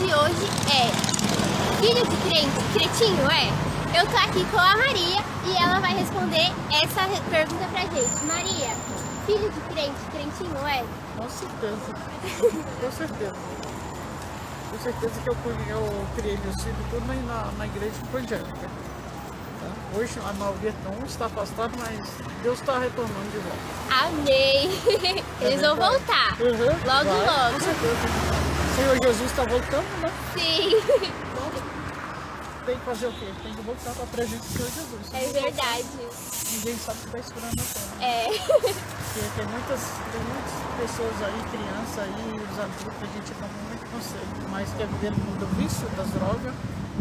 de hoje é Filho de crente, cretinho é? Eu tô aqui com a Maria e ela vai responder essa pergunta pra gente. Maria, filho de crente, crentinho é? Com certeza. Com certeza. Com certeza que eu, eu criei meus filhos tudo na, na igreja evangélica. Hoje a maioria não está afastada, mas Deus está retornando de volta. Amém! Eles vão voltar. Uhum, Logo, vai, logo. Com certeza. O Senhor Jesus está voltando, né? Sim, Então tem que fazer o quê? Tem que voltar para a presença do Senhor Jesus. é verdade. Ninguém sabe o que está esperando a terra. É, Porque tem muitas, tem muitas pessoas aí, crianças aí, os adultos, a gente dá muito conselho, mas quer viver no mundo do vício, das drogas,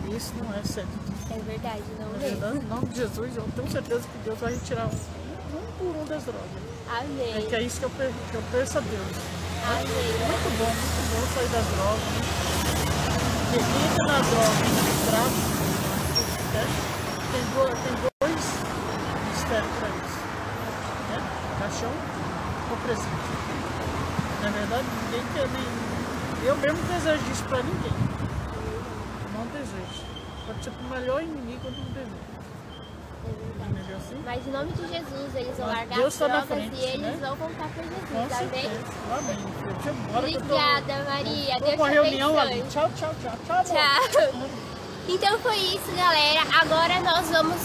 e isso não é certo. É verdade, não verdade, em nome de Jesus, eu tenho certeza que Deus vai retirar um, um por um das drogas. É Amém. que é isso que eu, que eu peço a Deus. Amém. Muito bom, muito bom sair das drogas. né? Quem entra na droga, tráfico, né? tem, do- tem dois mistérios para isso. Né? Caixão ou presente. Na verdade, ninguém quer nem. Eu mesmo desejo isso para ninguém. Não desejo. Pode ser o melhor inimigo. Entendeu assim? Mas em nome de Jesus, eles vão Mas largar Deus as tá na drogas frente, e eles né? vão voltar para Com Jesus, amém? certeza. Amém. Que eu tô- Obrigada, Maria. Tô Deus com te reunião ali. abençoe. Tchau, tchau, tchau. Tchau. Tchau. Então foi isso, galera. Agora nós vamos.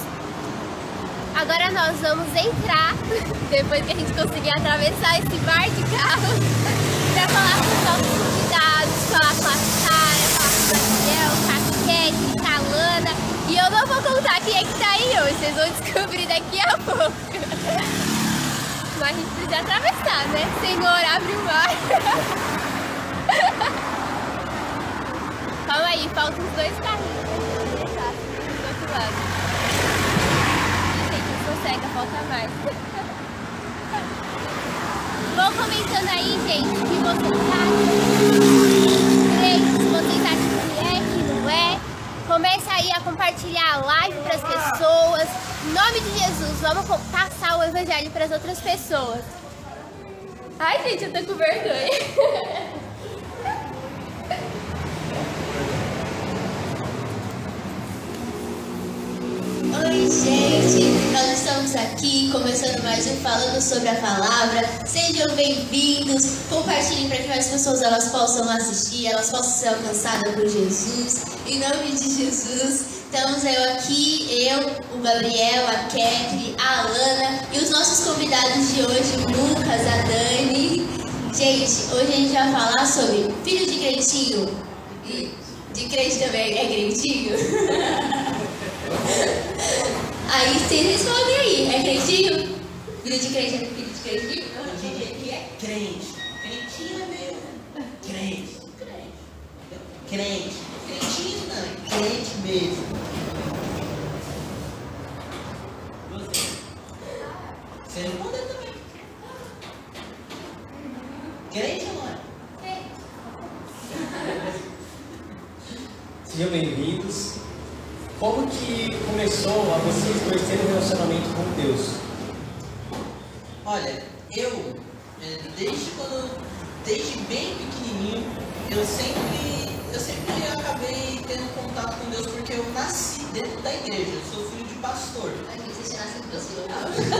Agora nós vamos entrar, depois que a gente conseguir atravessar esse bar de carro, pra falar com os nossos convidados, falar com a Sara, falar com o Daniel, com a Kate, com a Lana. E eu não vou contar quem é que tá aí hoje, vocês vão descobrir daqui a pouco. Mas a gente precisa atravessar, né? Senhor, abre o mar. Calma aí, faltam os dois carrinhos. Deixar assim, do outro lado. Gente, eu falta mais. Vão comentando aí, gente, que vocês acham. Começa aí a compartilhar a live para as pessoas. Em nome de Jesus, vamos passar o evangelho para as outras pessoas. Ai, gente, eu tô com vergonha. Oi, gente! Nós estamos aqui começando mais um Falando sobre a Palavra. Sejam bem-vindos. Compartilhem para que mais pessoas elas possam assistir, elas possam ser alcançadas por Jesus. Em nome de Jesus, estamos eu aqui, eu, o Gabriel, a Ketri, a Alana e os nossos convidados de hoje, o Lucas, a Dani. Gente, hoje a gente vai falar sobre filho de crentinho. E de crente também é crentinho? Aí vocês respondem aí, é crentinho? Filho de crente é filho de crentinho? Eu diria que é. Crente. Crentinho é mesmo. Crente. Crente. Crente. Crentinho não. Crente mesmo. Você. Você respondeu também. Crente ou não é? Sejam bem-vindos. Como que começou a vocês dois terem um relacionamento com Deus? Olha, eu, é, desde quando, desde bem pequenininho, eu sempre, eu sempre acabei tendo contato com Deus porque eu nasci dentro da igreja, eu sou filho de pastor. Aqui você tinha nascido Brasil.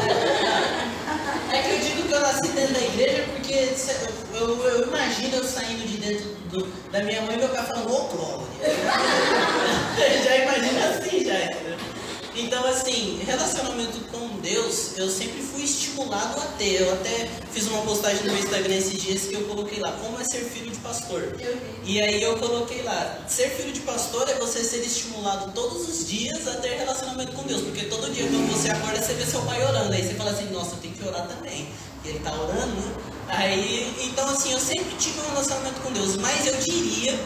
É que eu digo que eu nasci dentro da igreja porque se- eu, eu imagino eu saindo de dentro do- da minha mãe e meu pai falando, ô Glória. já imagina assim, já. entendeu? Então, assim, relacionamento com Deus, eu sempre fui estimulado a ter. Eu até fiz uma postagem no meu Instagram esses dias que eu coloquei lá, como é ser filho de pastor. E aí eu coloquei lá, ser filho de pastor é você ser estimulado todos os dias a ter relacionamento com Deus. Porque todo dia quando você acorda, você vê seu pai orando. Aí você fala assim, nossa, eu tenho que orar também. E ele tá orando, né? Aí, então assim, eu sempre tive um relacionamento com Deus. Mas eu diria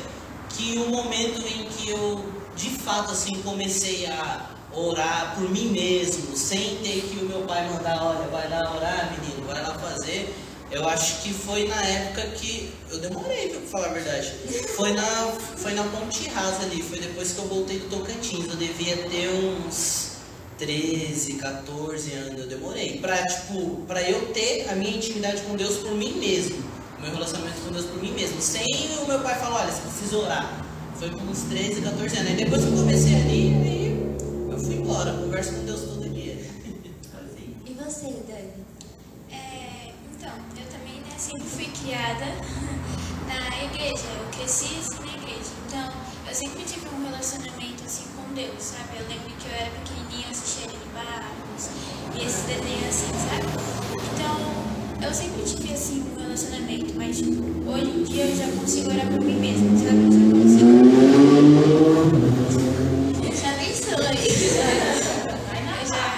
que o momento em que eu, de fato, assim, comecei a orar por mim mesmo, sem ter que o meu pai mandar, olha, vai lá orar, menino, vai lá fazer. Eu acho que foi na época que. Eu demorei pra falar a verdade. Foi na, foi na Ponte Rasa ali, foi depois que eu voltei do Tocantins. Eu devia ter uns 13, 14 anos, eu demorei. Pra, tipo, pra eu ter a minha intimidade com Deus por mim mesmo. Meu relacionamento com Deus por mim mesmo. Sem o meu pai falar, olha, você precisa orar. Foi com uns 13, 14 anos. Aí depois que eu comecei ali, aí eu fui embora. Converso com Deus todo dia. Assim. E você, Dani? É, então, eu também né, sempre fui criada na igreja, eu cresci assim, na igreja. Então, eu sempre tive um relacionamento assim com Deus, sabe? Eu lembro que eu era pequenininha, eu assistia Aline Barros e esses desenhos assim, sabe? Então, eu sempre tive assim um relacionamento, mas hoje em dia eu já consigo orar por mim mesma, sabe? Já consigo. Já pensou aí? Eu já,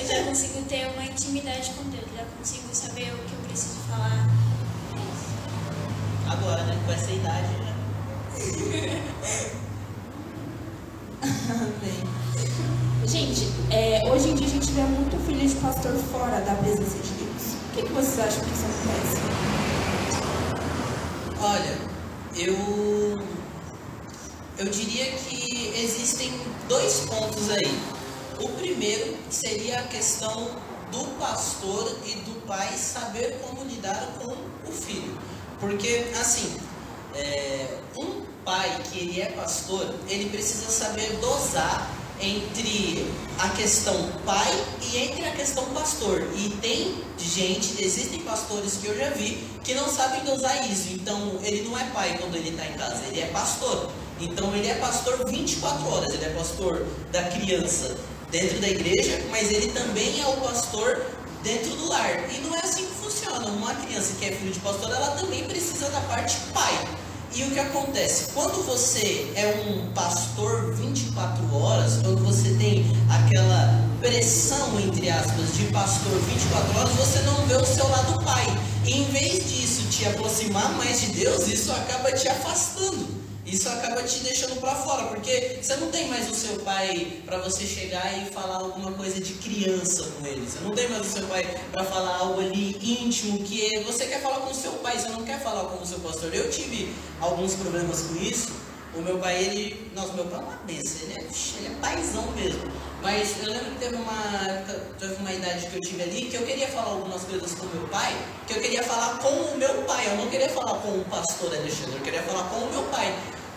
eu já consigo ter uma intimidade com Deus, já consigo saber o que eu preciso falar. Agora, né? Com essa idade já. Gente, é, hoje em dia a gente vê muito filho de pastor fora da presença de Deus. O que, que vocês acham que isso acontece? Olha, eu eu diria que existem dois pontos aí. O primeiro seria a questão do pastor e do pai saber como lidar com o filho. Porque, assim, é, um pai que ele é pastor, ele precisa saber dosar entre a questão pai e entre a questão pastor. E tem gente, existem pastores que eu já vi que não sabem dosar isso. Então ele não é pai quando ele está em casa, ele é pastor. Então ele é pastor 24 horas, ele é pastor da criança dentro da igreja, mas ele também é o pastor dentro do lar. E não é assim que funciona. Uma criança que é filho de pastor, ela também precisa da parte pai. E o que acontece? Quando você é um pastor 24 horas, quando você tem aquela pressão, entre aspas, de pastor 24 horas, você não vê o seu lado pai. E em vez disso te aproximar mais de Deus, isso acaba te afastando. Isso acaba te deixando para fora, porque você não tem mais o seu pai para você chegar e falar alguma coisa de criança com ele. Você não tem mais o seu pai para falar algo ali íntimo que você quer falar com o seu pai, você não quer falar com o seu pastor. Eu tive alguns problemas com isso. O meu pai, ele. Nossa, meu pai é uma benção, ele é, ele é paizão mesmo. Mas eu lembro que teve uma teve uma idade que eu tive ali que eu queria falar algumas coisas com meu pai, que eu queria falar com o meu pai, eu não queria falar com o pastor Alexandre, eu queria falar com o meu pai.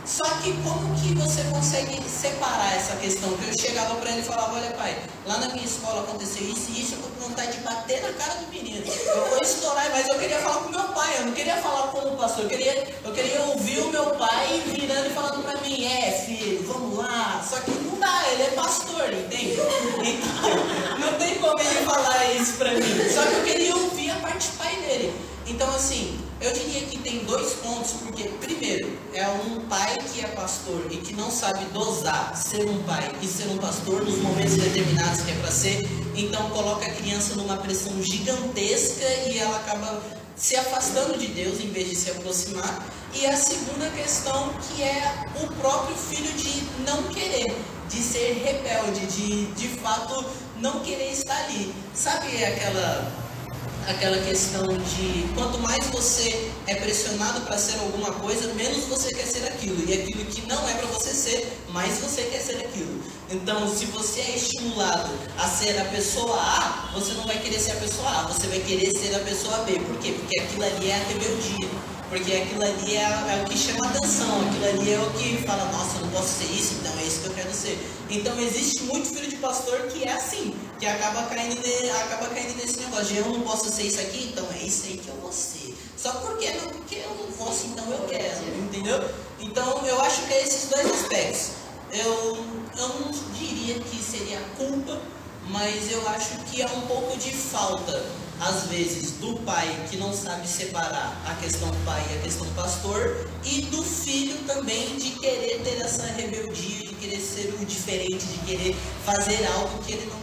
Só que como que você consegue separar essa questão? Que eu chegava para ele e falava, olha pai, lá na minha escola aconteceu isso e isso, eu tô com vontade de bater na cara do menino. Eu vou estourar, mas eu queria falar com meu pai, eu não queria falar com o pastor, eu queria, eu queria ouvir o meu pai virando e falando para mim, é filho, vamos lá. Só que não dá, ele é pastor, entende? Então, não tem como ele falar isso para mim. Só que eu queria ouvir a parte pai dele. Então assim, eu diria que tem dois pontos, porque primeiro, é um pai que é pastor e que não sabe dosar ser um pai e ser um pastor nos momentos determinados que é para ser, então coloca a criança numa pressão gigantesca e ela acaba se afastando de Deus em vez de se aproximar. E a segunda questão que é o próprio filho de não querer, de ser rebelde, de de fato não querer estar ali. Sabe aquela aquela questão de quanto mais você é pressionado para ser alguma coisa, menos você quer ser aquilo. E aquilo que não é para você ser, mais você quer ser aquilo. Então, se você é estimulado a ser a pessoa A, você não vai querer ser a pessoa A, você vai querer ser a pessoa B. Por quê? Porque aquilo ali é a rebeldia. Porque aquilo ali é, é, o que chama atenção, aquilo ali é o que fala, nossa, eu não posso ser isso, então é isso que eu quero ser. Então existe muito filho de pastor que é assim, que acaba caindo, acaba caindo nesse negócio de eu não posso ser isso aqui, então é isso aí que eu vou ser. Só porque não, porque eu não posso, então eu quero, entendeu? Então eu acho que é esses dois aspectos. Eu, eu não diria que seria culpa, mas eu acho que é um pouco de falta às vezes, do pai que não sabe separar a questão pai e a questão pastor, e do filho também de querer ter essa rebeldia, de querer ser o diferente, de querer fazer algo que ele não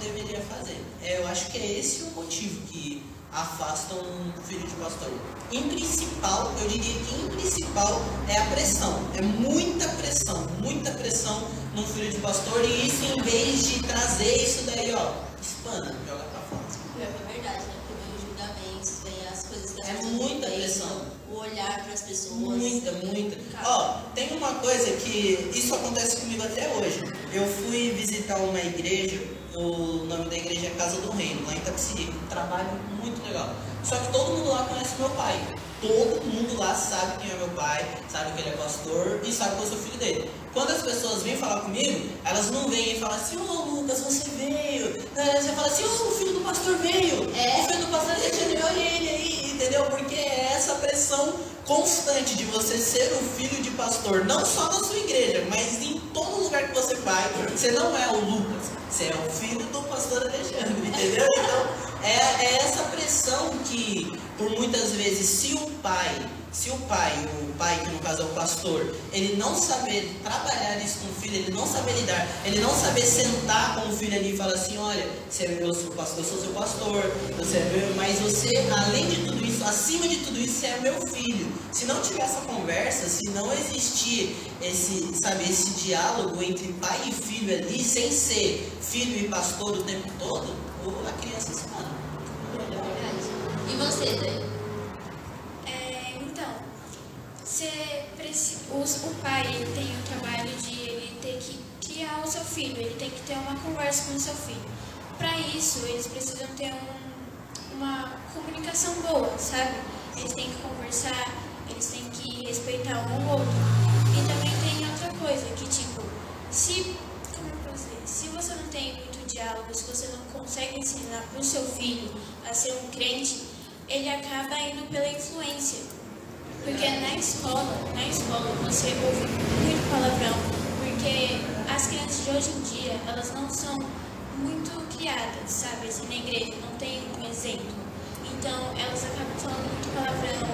eu acho que é esse o motivo que afasta um filho de pastor. Em principal, eu diria que em principal é a pressão. É muita pressão, muita pressão num filho de pastor, e isso em vez de trazer isso daí, ó, espana, joga pra fora. É verdade, né? Porque vem os julgamentos, vem as coisas que as É muita pensam, pressão. O olhar para as pessoas. Muita, muita. Ó, tem uma coisa que isso acontece comigo até hoje. Eu fui visitar uma igreja, o nome da igreja é Casa do Reino, lá em Tapsirica. Um trabalho muito legal. Só que todo mundo lá conhece meu pai. Todo mundo lá sabe quem é meu pai, sabe que ele é pastor e sabe que eu sou filho dele. Quando as pessoas vêm falar comigo, elas não vêm e falam assim, ô Lucas, você veio. Aí Você fala assim, ô o filho do pastor veio. É. O filho do pastor Alexandre, olha ele aí, entendeu? Porque é essa pressão constante de você ser o filho de pastor, não só na sua igreja, mas em todo você não é o Lucas, você é o filho do pastor Alexandre, entendeu? Então, é, é essa pressão que, por muitas vezes, se o pai, se o pai, o pai que no caso é o pastor, ele não saber trabalhar isso com o filho, ele não saber lidar, ele não saber sentar com o filho ali e falar assim, olha, você é meu pastor, eu sou seu pastor, você é meu, mas você, além de tudo isso, acima de tudo isso, você é meu filho. Se não tiver essa conversa, se não existir esse, sabe, esse diálogo entre pai e filho ali, sem ser filho e pastor o tempo todo, ou a criança se manda. Verdade. E você, Dani? É, então, você preci- os- o pai ele tem o trabalho de ele ter que criar o seu filho, ele tem que ter uma conversa com o seu filho. Para isso, eles precisam ter um- uma comunicação boa, sabe? Eles têm que conversar, eles têm que respeitar um ao outro. E também tem outra coisa, que tipo, se, como eu posso dizer, se você não tem muito diálogo, se você não consegue ensinar para o seu filho a ser um crente, ele acaba indo pela influência. Porque na escola, na escola você ouve muito palavrão, porque as crianças de hoje em dia, elas não são muito criadas, sabe, assim, na igreja, não tem exemplo. Então, elas acabam falando muito palavrão,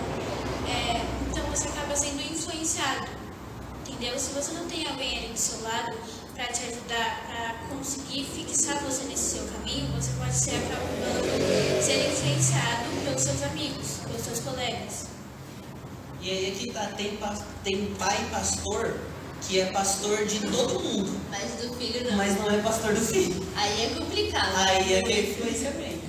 é, então você acaba sendo influenciado, entendeu? Se você não tem alguém ali do seu lado para te ajudar, para conseguir fixar você nesse seu caminho, você pode ser acabando ser influenciado pelos seus amigos, pelos seus colegas. E aí aqui tá, tem, tem pai pastor que é pastor de todo mundo, Mas do filho não. mas não é pastor do filho. Aí é complicado. Aí é que é influenciamento?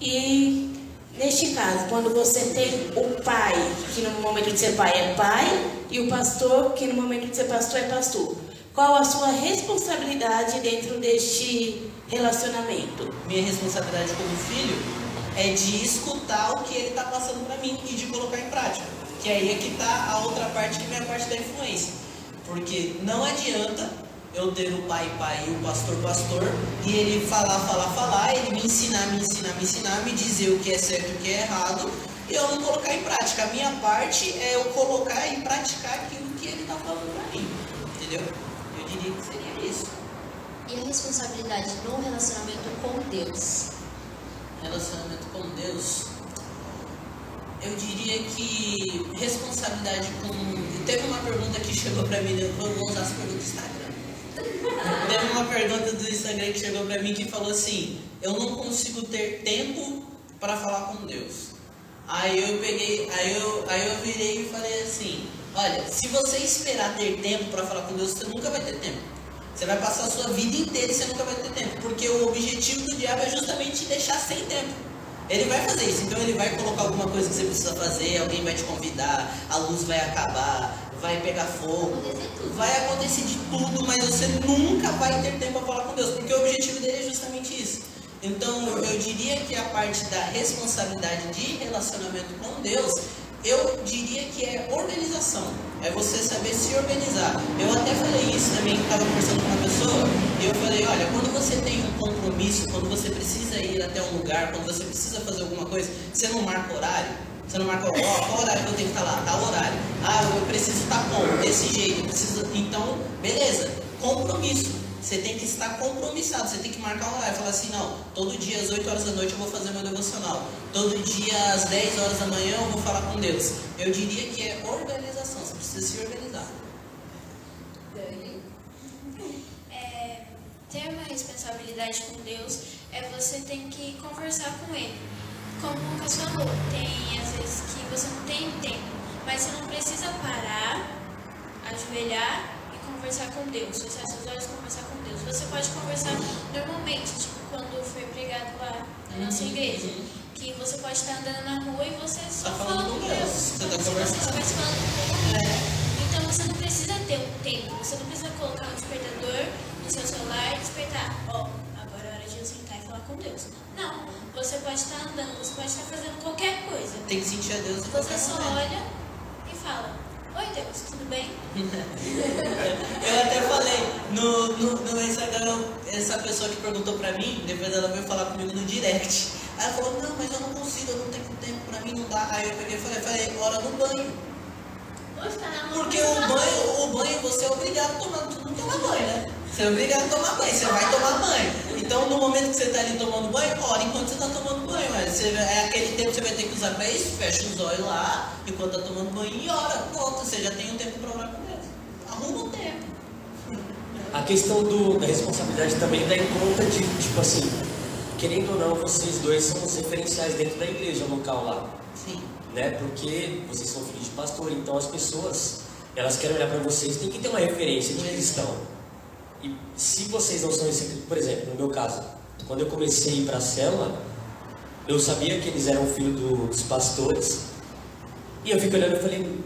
E neste caso, quando você tem o pai, que no momento de ser pai é pai, e o pastor, que no momento de ser pastor é pastor, qual a sua responsabilidade dentro deste relacionamento? Minha responsabilidade como filho é de escutar o que ele está passando para mim e de colocar em prática. Que aí é que tá a outra parte que é a parte da influência. Porque não adianta eu ter o pai pai e o pastor pastor e ele falar, falar, falar, ele me ensinar, me ensinar, me ensinar, me dizer o que é certo e o que é errado e eu não colocar em prática. A minha parte é eu colocar e praticar aquilo que ele está falando para mim. Entendeu? Eu diria que seria isso. E a responsabilidade no relacionamento com Deus? relacionamento com Deus, eu diria que responsabilidade com. Teve uma pergunta que chegou pra mim, eu vou usar as perguntas Instagram. Teve uma pergunta do Instagram que chegou pra mim que falou assim: Eu não consigo ter tempo para falar com Deus. Aí eu peguei, aí eu, aí eu virei e falei assim: Olha, se você esperar ter tempo para falar com Deus, você nunca vai ter tempo. Você vai passar a sua vida inteira e você nunca vai ter tempo. Porque o objetivo do diabo é justamente te deixar sem tempo. Ele vai fazer isso, então ele vai colocar alguma coisa que você precisa fazer, alguém vai te convidar, a luz vai acabar, vai pegar fogo, vai acontecer de tudo, mas você nunca vai ter tempo para falar com Deus, porque o objetivo dele é justamente isso. Então eu diria que a parte da responsabilidade de relacionamento com Deus, eu diria que é organização. É você saber se organizar. Eu até falei isso também, estava conversando com uma pessoa, e eu falei, olha, quando você tem um compromisso, quando você precisa ir até um lugar, quando você precisa fazer alguma coisa, você não marca horário. Você não marca, ó, qual horário que eu tenho que estar lá? Tal horário. Ah, eu preciso estar como? Desse jeito. Preciso... Então, beleza. Compromisso. Você tem que estar compromissado, você tem que marcar um horário. Falar assim, não, todo dia às 8 horas da noite eu vou fazer meu devocional. Todo dia às 10 horas da manhã eu vou falar com Deus. Eu diria que é organização, você precisa se organizar. Dani? É, ter uma responsabilidade com Deus é você tem que conversar com Ele. Como o Lucas falou, tem às vezes que você não tem tempo, mas você não precisa parar, ajoelhar e conversar com Deus, fechar seus olhos e conversar com Deus. Você pode conversar normalmente, tipo quando foi pregado lá na nossa Uhum, igreja, uhum. que você pode estar andando na rua e você só Tá fala com Deus. Deus, você tá conversando. vai se falando com Deus. Então você não precisa ter um tempo, você não precisa colocar um despertador no seu celular e despertar. Ó, agora é hora de eu sentar e falar com Deus. Não, você pode estar andando, você pode estar fazendo qualquer coisa. Tem que sentir a Deus em Você só momento. olha e fala, Deus, tudo bem? Eu até falei no, no, no Instagram, essa pessoa que perguntou pra mim, depois ela veio falar comigo no direct. Aí ela falou, não, mas eu não consigo, eu não tenho tempo, pra mim não dá. Aí eu peguei e falei, falei, hora no banho. Poxa, tá na mão Porque o banho, o banho você é obrigado a tomar, tu não toma banho, né? Você é obrigado a tomar banho, você vai tomar banho. Então no momento que você está ali tomando banho, ora enquanto você está tomando banho. Mas você, é aquele tempo que você vai ter que usar para isso, fecha os olhos lá, enquanto está tomando banho e ora, pronto, você já tem um tempo para orar com Deus. Arruma o tempo. A questão do, da responsabilidade também dá em conta de, tipo assim, querendo ou não, vocês dois são os referenciais dentro da igreja local lá, Sim. Né? Porque vocês são filhos de pastor, então as pessoas, elas querem olhar para vocês, tem que ter uma referência de cristão. E se vocês não são esse, por exemplo, no meu caso, quando eu comecei a ir para a célula, eu sabia que eles eram filhos do- dos pastores, e eu fico olhando e falei,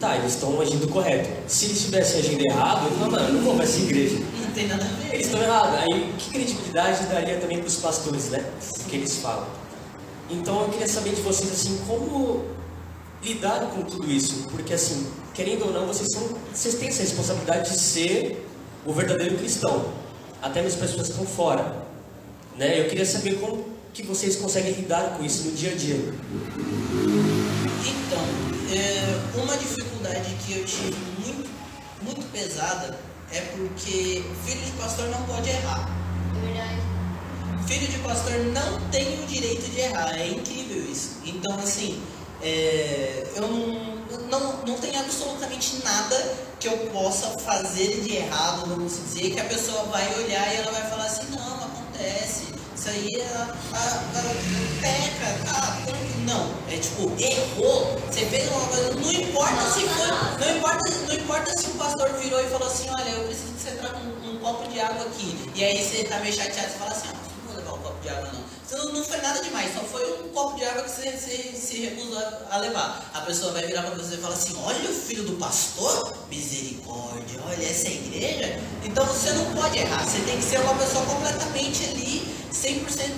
tá, eles estão agindo correto. Se eles estivessem agindo errado, eu falava, mano, eu não vou para essa igreja. Não tem nada a ver. Eles estão errados. Aí, que credibilidade daria também para os pastores, né? O que eles falam. Então, eu queria saber de vocês, assim, como lidar com tudo isso? Porque, assim, querendo ou não, vocês, são, vocês têm essa responsabilidade de ser o verdadeiro cristão. Até mesmo pessoas que estão fora. Né? Eu queria saber como que vocês conseguem lidar com isso no dia a dia. Então, é, uma dificuldade que eu tive muito, muito pesada é porque filho de pastor não pode errar. É verdade. Filho de pastor não tem o direito de errar, é incrível isso. Então, assim, é, eu não, não, não tem absolutamente nada que eu possa fazer de errado, vamos dizer, que a pessoa vai olhar e ela vai falar assim, não, acontece, isso aí é a, a, a peca, tranquilo." não, é tipo, errou, você fez uma coisa, não importa se foi, não importa, não importa se o pastor virou e falou assim, olha, eu preciso que você traga um, um copo de água aqui, e aí você tá meio chateado, você fala assim, copo de água não. Não, foi nada demais, só foi um copo de água que você, você se recusou a, a levar. A pessoa vai virar pra você e falar assim, olha o filho do pastor, misericórdia, olha essa igreja. Então você não pode errar, você tem que ser uma pessoa completamente ali, 100%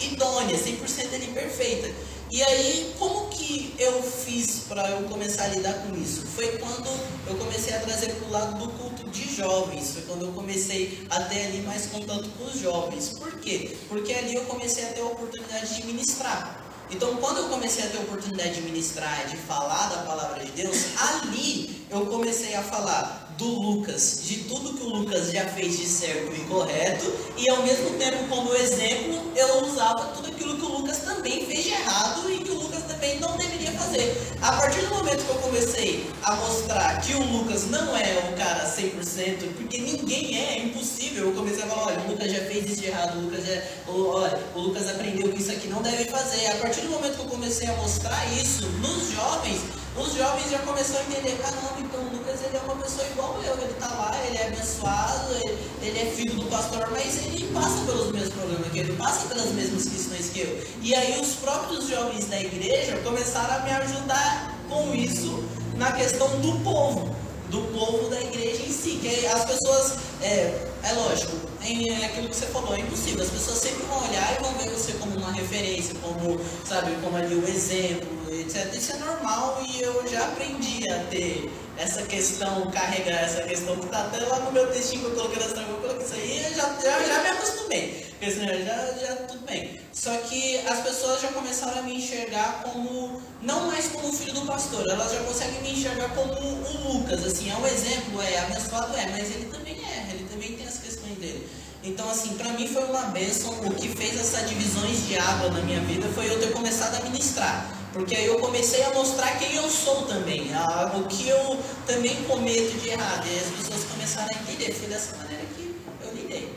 idônea, 100% ali perfeita. E aí, como que eu fiz para eu começar a lidar com isso? Foi quando eu comecei a trazer para o lado do culto de jovens. Foi quando eu comecei a ter ali mais contato com os jovens. Por quê? Porque ali eu comecei a ter a oportunidade de ministrar. Então, quando eu comecei a ter a oportunidade de ministrar, de falar da palavra de Deus, ali eu comecei a falar do Lucas, de tudo que o Lucas já fez de certo e correto, e ao mesmo tempo, como exemplo, eu usava tudo aquilo que o Lucas também fez de errado e que o Lucas também não deveria fazer. A partir do momento que eu comecei a mostrar que o Lucas não é um cara 100%, porque ninguém é, é impossível, eu comecei a falar: olha, o Lucas já fez isso de errado, o Lucas já. Olha, o Lucas aprendeu que isso aqui não deve fazer. A partir do momento que eu comecei a mostrar isso nos jovens, os jovens já começaram a entender: caramba, então o Lucas ele é uma pessoa igual eu, ele tá lá, ele é abençoado, ele, ele é filho do pastor, mas ele passa pelos mesmos problemas que eu, ele passa pelas mesmas questões que eu. E aí os próprios jovens da igreja começaram a me ajudar com isso na questão do povo, do povo da igreja em si, que aí as pessoas, é, é lógico, é aquilo que você falou, é impossível, as pessoas sempre vão olhar e vão ver você como uma referência, como, sabe, como ali o exemplo, etc. Isso é normal e eu já aprendi a ter essa questão, carregar essa questão que tá até lá no meu textinho que eu coloquei nessa eu coloquei isso aí, eu já, já, já me acostumei. Assim, já, já tudo bem. Só que as pessoas já começaram a me enxergar como, não mais como o filho do pastor, elas já conseguem me enxergar como o Lucas, assim, é um exemplo, é abençoado, é, mas ele também é, ele também tem as questões dele. Então, assim, pra mim foi uma bênção. O que fez essas divisões de água na minha vida foi eu ter começado a ministrar. Porque aí eu comecei a mostrar quem eu sou também, a- o que eu também cometo de errado. E as pessoas começaram a entender. Foi dessa maneira que eu lidei.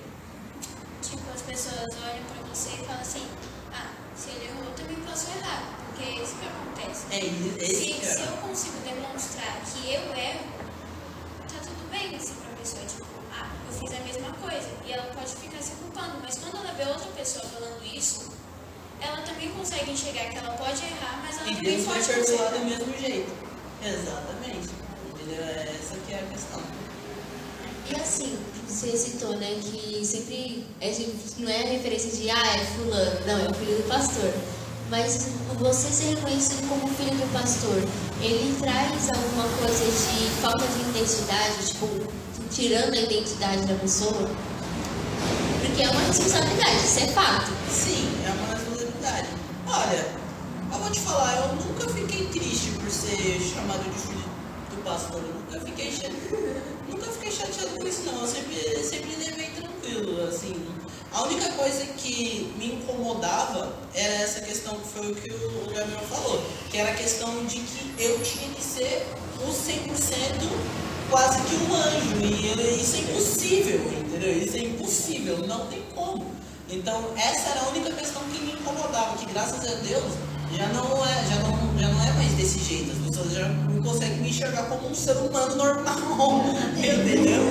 Tipo, as pessoas olham pra você e falam assim, ah, se ele errou, eu também posso errar. Porque é isso que acontece. É esse Se, que se é. eu consigo demonstrar que eu erro, tá tudo bem assim pra pessoa. Tipo, ah, eu fiz a mesma coisa. E ela pode ficar se culpando. Mas quando ela vê outra pessoa falando isso, ela também consegue enxergar que ela pode errar, mas ela E também Deus pode perdoar do mesmo jeito. Exatamente. Entendeu? É Essa que é a questão. E assim, você citou, né, que sempre é não é a referência de, ah, é fulano, não, é o filho do pastor. Mas você ser reconhecido como filho do pastor, ele traz alguma coisa de falta de identidade, tipo, tirando a identidade da pessoa? Porque é uma responsabilidade, isso é fato. Sim, é uma. Olha, eu vou te falar, eu nunca fiquei triste por ser chamado de filho do pastor. Eu nunca fiquei nunca fiquei chateado com isso não. Eu sempre, sempre levei tranquilo, assim. A única coisa que me incomodava era essa questão que foi o que o Gabriel falou, que era a questão de que eu tinha que ser o 100% quase que um anjo. E isso é impossível, entendeu? Isso é impossível, não tem como. Então essa era a única questão que me incomodava, que graças a Deus já não é, já não, já não é mais desse jeito. As pessoas já não conseguem me enxergar como um ser humano normal. Entendeu?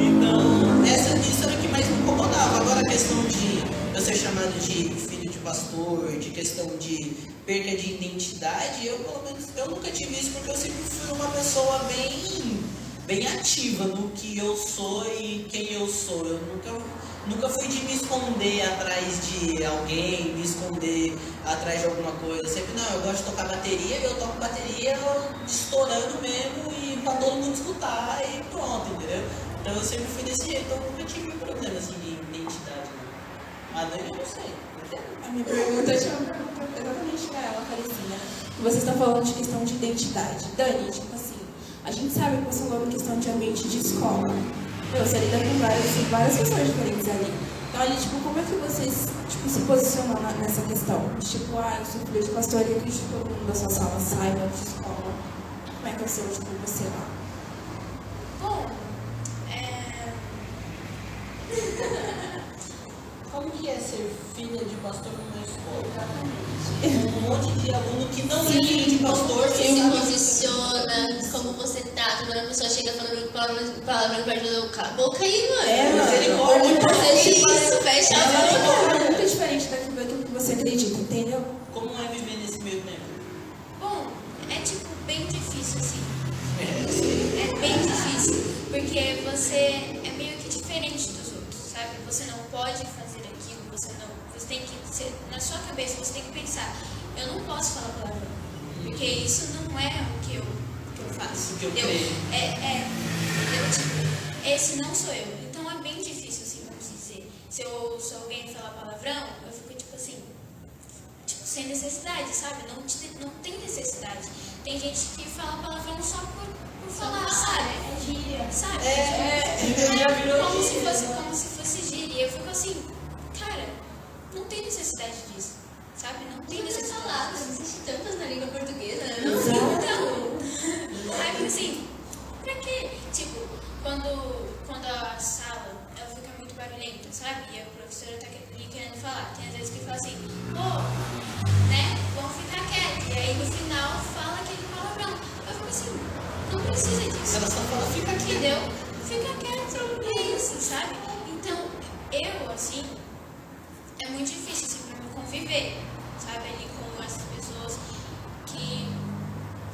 Então, essa, isso era o que mais me incomodava. Agora a questão de eu ser chamado de filho de pastor, de questão de perda de identidade, eu pelo menos eu nunca tive isso porque eu sempre fui uma pessoa bem bem ativa no que eu sou e quem eu sou. Eu nunca, nunca fui de me esconder atrás de alguém, me esconder atrás de alguma coisa. Sempre, não, eu gosto de tocar bateria, eu toco bateria estourando mesmo e pra todo mundo escutar e pronto, entendeu? Então eu sempre fui desse jeito, eu nunca tive problema assim de identidade. Mas eu não sei. A minha pergunta é uma pergunta exatamente pra ela, Carezinha. Vocês estão falando de questão de identidade. Dani, tipo assim, a gente sabe que você falou em questão de ambiente de escola. Você lida com várias, várias pessoas diferentes ali. Então, ali, tipo, como é que vocês tipo, se posicionam na- nessa questão? Tipo, ah, eu sou filho de pastor e acredito que todo mundo da sua sala saiba de escola. Como é que eu sou, tipo, você lá? Bom, é, Como que é ser filha de pastor numa escola? Um monte de aluno que não é filho de pastor, Você que se sabe posiciona, como você tá, quando a pessoa chega falando palavras palavra perto do cala a boca aí, mano. É. Misericórdia. Você isso, fecha a boca. É muito diferente daquilo daquilo que você acredita, entendeu? Como é viver nesse meio tempo? bom, é tipo bem difícil assim. É, eu sei. É bem difícil, porque você é meio que diferente dos outros, sabe? Você não pode fazer você não. Você tem que. Ser, na sua cabeça você tem que pensar, eu não posso falar palavrão. Porque isso não é o que eu, que eu faço. O que eu entendeu? creio. É, é. Entendeu? Tipo, esse não sou eu. Então é bem difícil, assim, vamos dizer. Se eu ouço alguém falar palavrão, eu fico tipo assim, tipo, sem necessidade, sabe? Não, te- não tem necessidade. Tem gente que fala palavrão só por, por falar, sabe? É gíria. Sabe? É, já virou como se gíria. fosse Como se fosse gíria. Tem necessidade disso. Sabe? Não tem necessidade. palavras, existem tantas na língua portuguesa, né? Então, aí assim, pra quê? Tipo, quando, quando a sala ela fica muito barulhenta, sabe? E a professora tá ali querendo falar. Tem às vezes que fala assim, pô, né? Vamos ficar quieto. E aí no final fala aquele palavrão. Eu fico assim, não precisa disso. Ela só fala, fica aqui. Entendeu? Fica quieto, é isso, sabe? Então, eu, assim, é muito difícil, assim, pra mim conviver, sabe? Ali com essas pessoas que,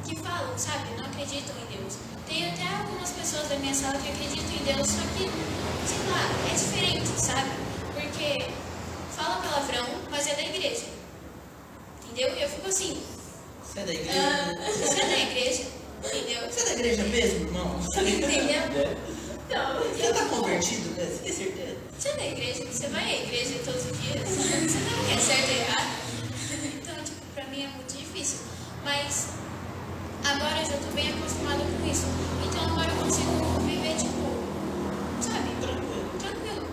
que falam, sabe? Não acreditam em Deus. Tem até algumas pessoas da minha sala que acreditam em Deus, só que, sei lá, é diferente, sabe? Porque fala palavrão, mas é da igreja. Entendeu? E eu fico assim, Você é da igreja? ah, você é da igreja? Entendeu? Você é da igreja mesmo, irmão? Entendeu? Então, Você tá convertido, né? Você tem certeza? Você é da igreja, você vai à igreja todos os dias, você não quer certo e errado. Então, tipo, pra mim é muito difícil. Mas agora eu já tô bem acostumada com isso. Então agora eu consigo viver, tipo, sabe? Tranquilo. Tranquilo.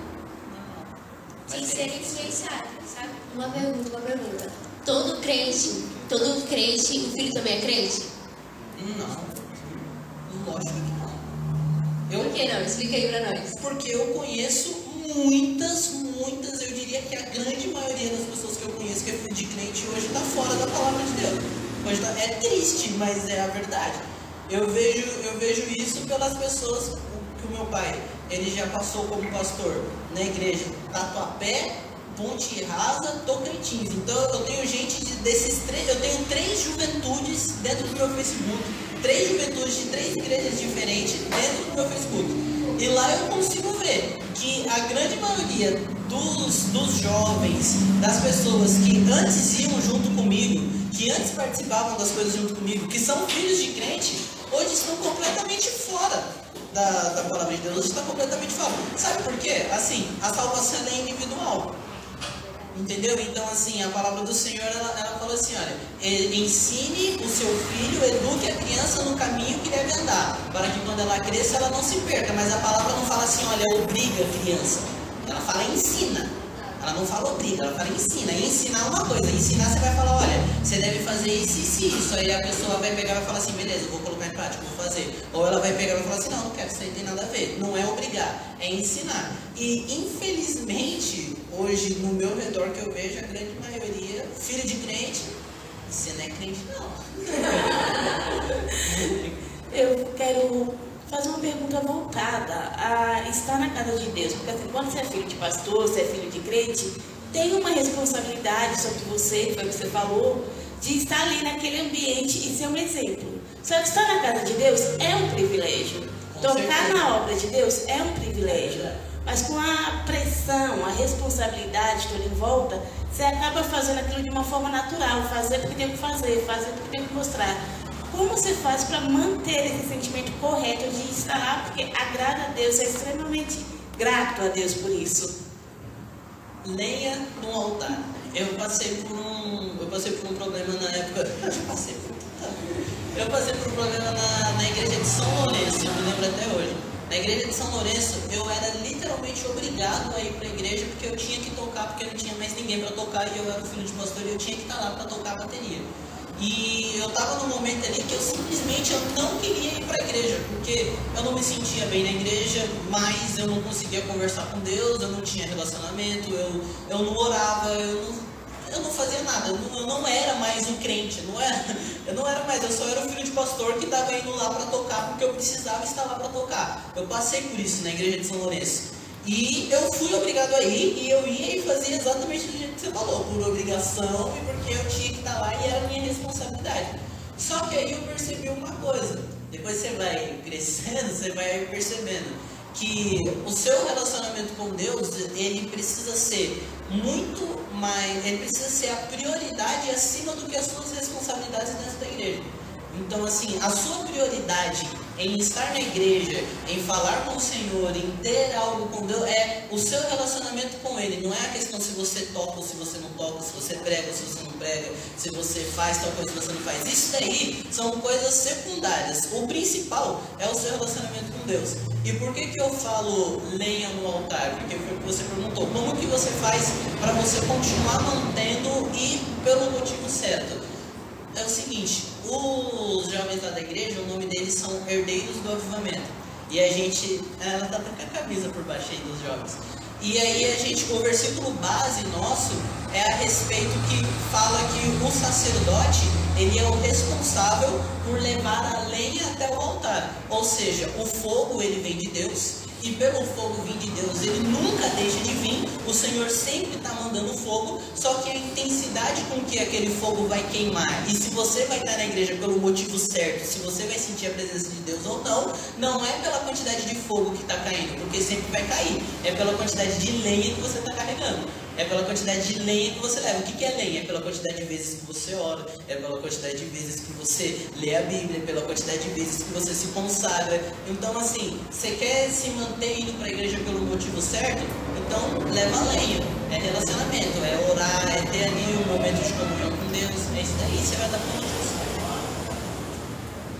Sem Mas ser é- influenciada, sabe? Uma pergunta, uma pergunta. Todo crente, todo crente, o filho também é crente? Não. Lógico que não. Eu, Por que não? Explica aí pra nós. Porque eu conheço muitas, muitas, eu diria que a grande maioria das pessoas que eu conheço que é de crente hoje está fora da palavra de Deus. Hoje tá- é triste, mas é a verdade. Eu vejo, eu vejo isso pelas pessoas que o meu pai, ele já passou como pastor na igreja Tatuapé, Ponte Rasa, Tocantins. Então eu tenho gente de- desses três, eu tenho três juventudes dentro do meu Facebook. Três juventudes de três igrejas diferentes dentro do meu Facebook. E lá eu consigo ver que a grande maioria dos, dos jovens, das pessoas que antes iam junto comigo, que antes participavam das coisas junto comigo, que são filhos de crente, hoje estão completamente fora da, da palavra de Deus está completamente fora. Sabe por quê? Assim, a salvação é individual. Entendeu? Então, assim, a palavra do Senhor, ela, ela falou assim, olha, "E- ensine o seu filho, eduque a criança no caminho que deve andar, para que quando ela cresça, ela não se perca. Mas a palavra não fala assim, olha, obriga a criança. Ela fala ensina. Ela não fala obriga, ela fala ensina. E ensinar é uma coisa. Ensinar você vai falar, olha, você deve fazer isso e isso, isso. Aí a pessoa vai pegar e vai falar assim, beleza, vou colocar em prática, vou fazer. Ou ela vai pegar e vai falar assim, não, não quero, isso aí tem nada a ver. Não é obrigar, é ensinar. E infelizmente, hoje no meu redor que eu vejo, a grande maioria, filho de crente, você não é crente não. Eu quero fazer uma pergunta voltada a estar na casa de Deus. Porque assim, quando você é filho de pastor, você é filho de crente, tem uma responsabilidade sobre você, que foi o que você falou, de estar ali naquele ambiente e ser um exemplo. Só que estar na casa de Deus é um privilégio. Com Tocar certeza. na obra de Deus é um privilégio. Mas com a pressão, a responsabilidade toda em volta, você acaba fazendo aquilo de uma forma natural, fazer porque tem que fazer, fazer porque tem que mostrar. Como você faz para manter esse sentimento correto de estar lá, porque agrada a Deus, é extremamente grato a Deus por isso. lenha no altar. Eu passei por um, eu passei por um problema na época, eu passei por Eu passei por um problema na, na igreja de São Lourenço, eu me lembro até hoje. Na igreja de São Lourenço, eu era literalmente obrigado a ir para a igreja porque eu tinha que tocar, porque não tinha mais ninguém para tocar e eu era o filho de pastor e eu tinha que estar lá para tocar a bateria. E eu estava num momento ali que eu simplesmente eu não queria ir para a igreja, porque eu não me sentia bem na igreja, mas eu não conseguia conversar com Deus, eu não tinha relacionamento, eu, eu não orava, eu não, eu não fazia nada, eu não, eu não era mais um crente, não era, eu não era mais, eu só era o filho de pastor que estava indo lá para tocar porque eu precisava estar lá para tocar. Eu passei por isso na igreja de São Lourenço. E eu fui obrigado a ir, e eu ia e fazia exatamente do jeito que você falou, por obrigação e porque eu tinha que estar lá e era minha responsabilidade. Só que aí eu percebi uma coisa, depois você vai crescendo, você vai percebendo que o seu relacionamento com Deus, ele precisa ser muito mais, ele precisa ser a prioridade acima do que as suas responsabilidades dentro da igreja. Então, assim, a sua prioridade em estar na igreja, em falar com o Senhor, em ter algo com Deus, é o seu relacionamento com Ele. Não é a questão se você toca ou se você não toca, se você prega ou se você não prega, se você faz tal coisa ou se você não faz. Isso daí são coisas secundárias. O principal é o seu relacionamento com Deus. E por que, que eu falo lenha no altar? Porque foi o que você perguntou. Como que você faz para você continuar mantendo e pelo motivo certo? é o seguinte, os jovens lá da igreja, o nome deles são Herdeiros do Avivamento. E a gente, ela tá com a camisa por baixo aí dos jovens. E aí a gente, o versículo base nosso é a respeito que fala que o sacerdote, ele é o responsável por levar a lenha até o altar. Ou seja, o fogo ele vem de Deus e pelo fogo vir de Deus, ele nunca deixa de vir. O Senhor sempre está mandando fogo, só que a intensidade com que aquele fogo vai queimar e se você vai estar na igreja pelo motivo certo, se você vai sentir a presença de Deus ou não, não é pela quantidade de fogo que está caindo, porque sempre vai cair, é pela quantidade de lenha que você está carregando. É pela quantidade de lenha que você leva. O que, é lenha? É pela quantidade de vezes que você ora, é pela quantidade de vezes que você lê a Bíblia, é pela quantidade de vezes que você se consagra. Então, assim, você quer se manter indo para a igreja pelo motivo certo? Então, leva a lenha. É relacionamento, é orar, é ter ali um momento de comunhão com Deus. É isso daí, você vai dar conta disso.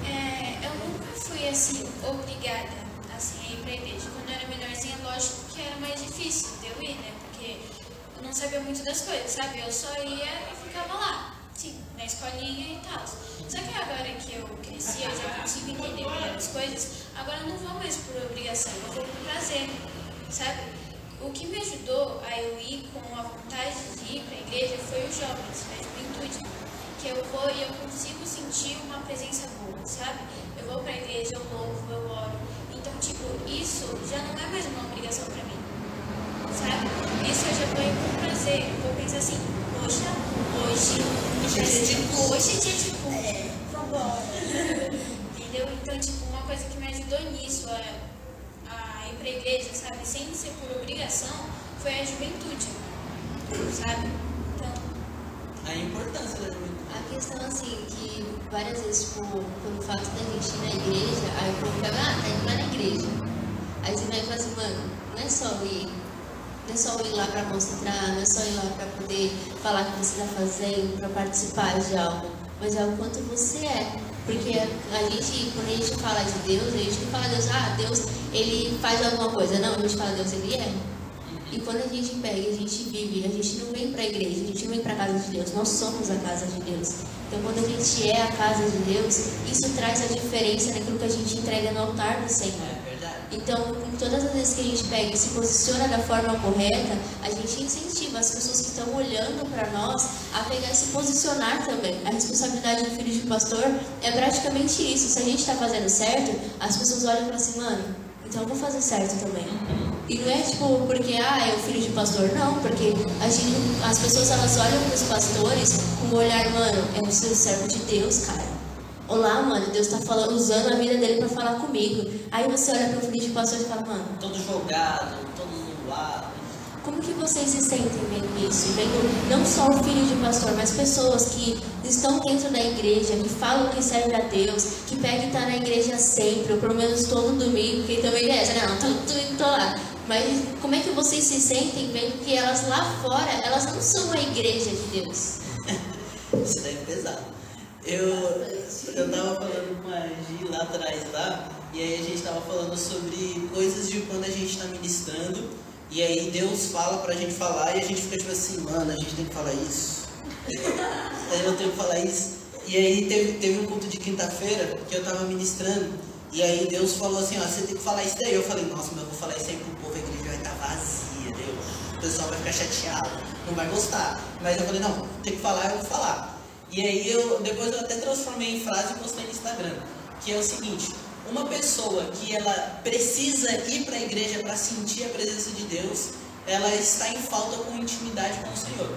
É, eu nunca fui assim, obrigada assim, a ir pra igreja. Quando eu era menorzinha, lógico que era mais difícil de eu ir, né? Não sabia muito das coisas, sabe? Eu só ia e ficava lá, sim, na escolinha e tal. Só que agora que eu cresci, eu já consigo entender melhor as coisas, agora eu não vou mais por obrigação, eu vou por prazer, sabe? O que me ajudou a eu ir com a vontade de ir pra igreja foi os jovens, a juventude que eu vou e eu consigo sentir uma presença boa, sabe? Eu vou pra igreja, eu louvo, eu oro. Então, tipo, isso já não é mais uma obrigação pra mim, sabe? Isso eu já vou ir com prazer. Eu vou pensar assim, poxa, hoje, Hoje é dia de culto. hoje é dia de culto, vambora. Entendeu? Então, tipo, uma coisa que me ajudou nisso, a, a ir pra igreja, sabe? Sem ser por obrigação, foi a juventude, sabe? Então, A importância da juventude. A questão assim, que várias vezes, tipo, pelo fato da gente ir na igreja, aí o povo fala, ah, tá indo lá na igreja. só ir. Não é só ir lá para concentrar, não é só ir lá para poder falar o que você está fazendo, para participar de algo, mas é o quanto você é. Porque a gente, quando a gente fala de Deus, a gente não fala Deus, ah, Deus, ele faz alguma coisa. Não, a gente fala Deus, ele é. E quando a gente pega, a gente vive, a gente não vem para a igreja, a gente não vem para a casa de Deus, nós somos a casa de Deus. Então, quando a gente é a casa de Deus, isso traz a diferença naquilo que a gente entrega no altar do Senhor. Então, todas as vezes que a gente pega e se posiciona da forma correta, a gente incentiva as pessoas que estão olhando para nós a pegar e se posicionar também. A responsabilidade do filho de pastor é praticamente isso. Se a gente está fazendo certo, as pessoas olham para assim, mano, então eu vou fazer certo também. E não é tipo porque, ah, é o filho de pastor. Não, porque a gente, as pessoas elas olham para os pastores com o olhar, mano, é o seu servo de Deus, cara. Olá, mano, Deus tá falando, usando a vida dele para falar comigo. Aí você olha para o filho de pastor e fala, mano, Todo jogado, todo zoado. como que vocês se sentem vendo isso? Vendo não só o filho de pastor, mas pessoas que estão dentro da igreja, que falam que serve a Deus, que pegam e tá na igreja sempre, ou pelo menos todo domingo, que também é essa, não, tô, tô, tô lá. Mas como é que vocês se sentem vendo que elas lá fora, elas não são a igreja de Deus? Isso daí é pesado. Eu, eu tava falando com a Gi lá atrás lá, e aí a gente tava falando sobre coisas de quando a gente tá ministrando, e aí Deus fala pra gente falar, e a gente fica tipo assim, mano, a gente tem que falar isso. eu tenho que falar isso. E aí teve, teve um culto de quinta-feira que eu tava ministrando, e aí Deus falou assim, ó, você tem que falar isso daí. Eu falei, nossa, mas eu vou falar isso aí pro povo, a igreja vai estar vazia, Deus. O pessoal vai ficar chateado, não vai gostar. Mas eu falei, não, tem que falar, eu vou falar. E aí eu depois eu até transformei em frase e postei no Instagram, que é o seguinte: uma pessoa que ela precisa ir para a igreja para sentir a presença de Deus, ela está em falta com intimidade com o Senhor.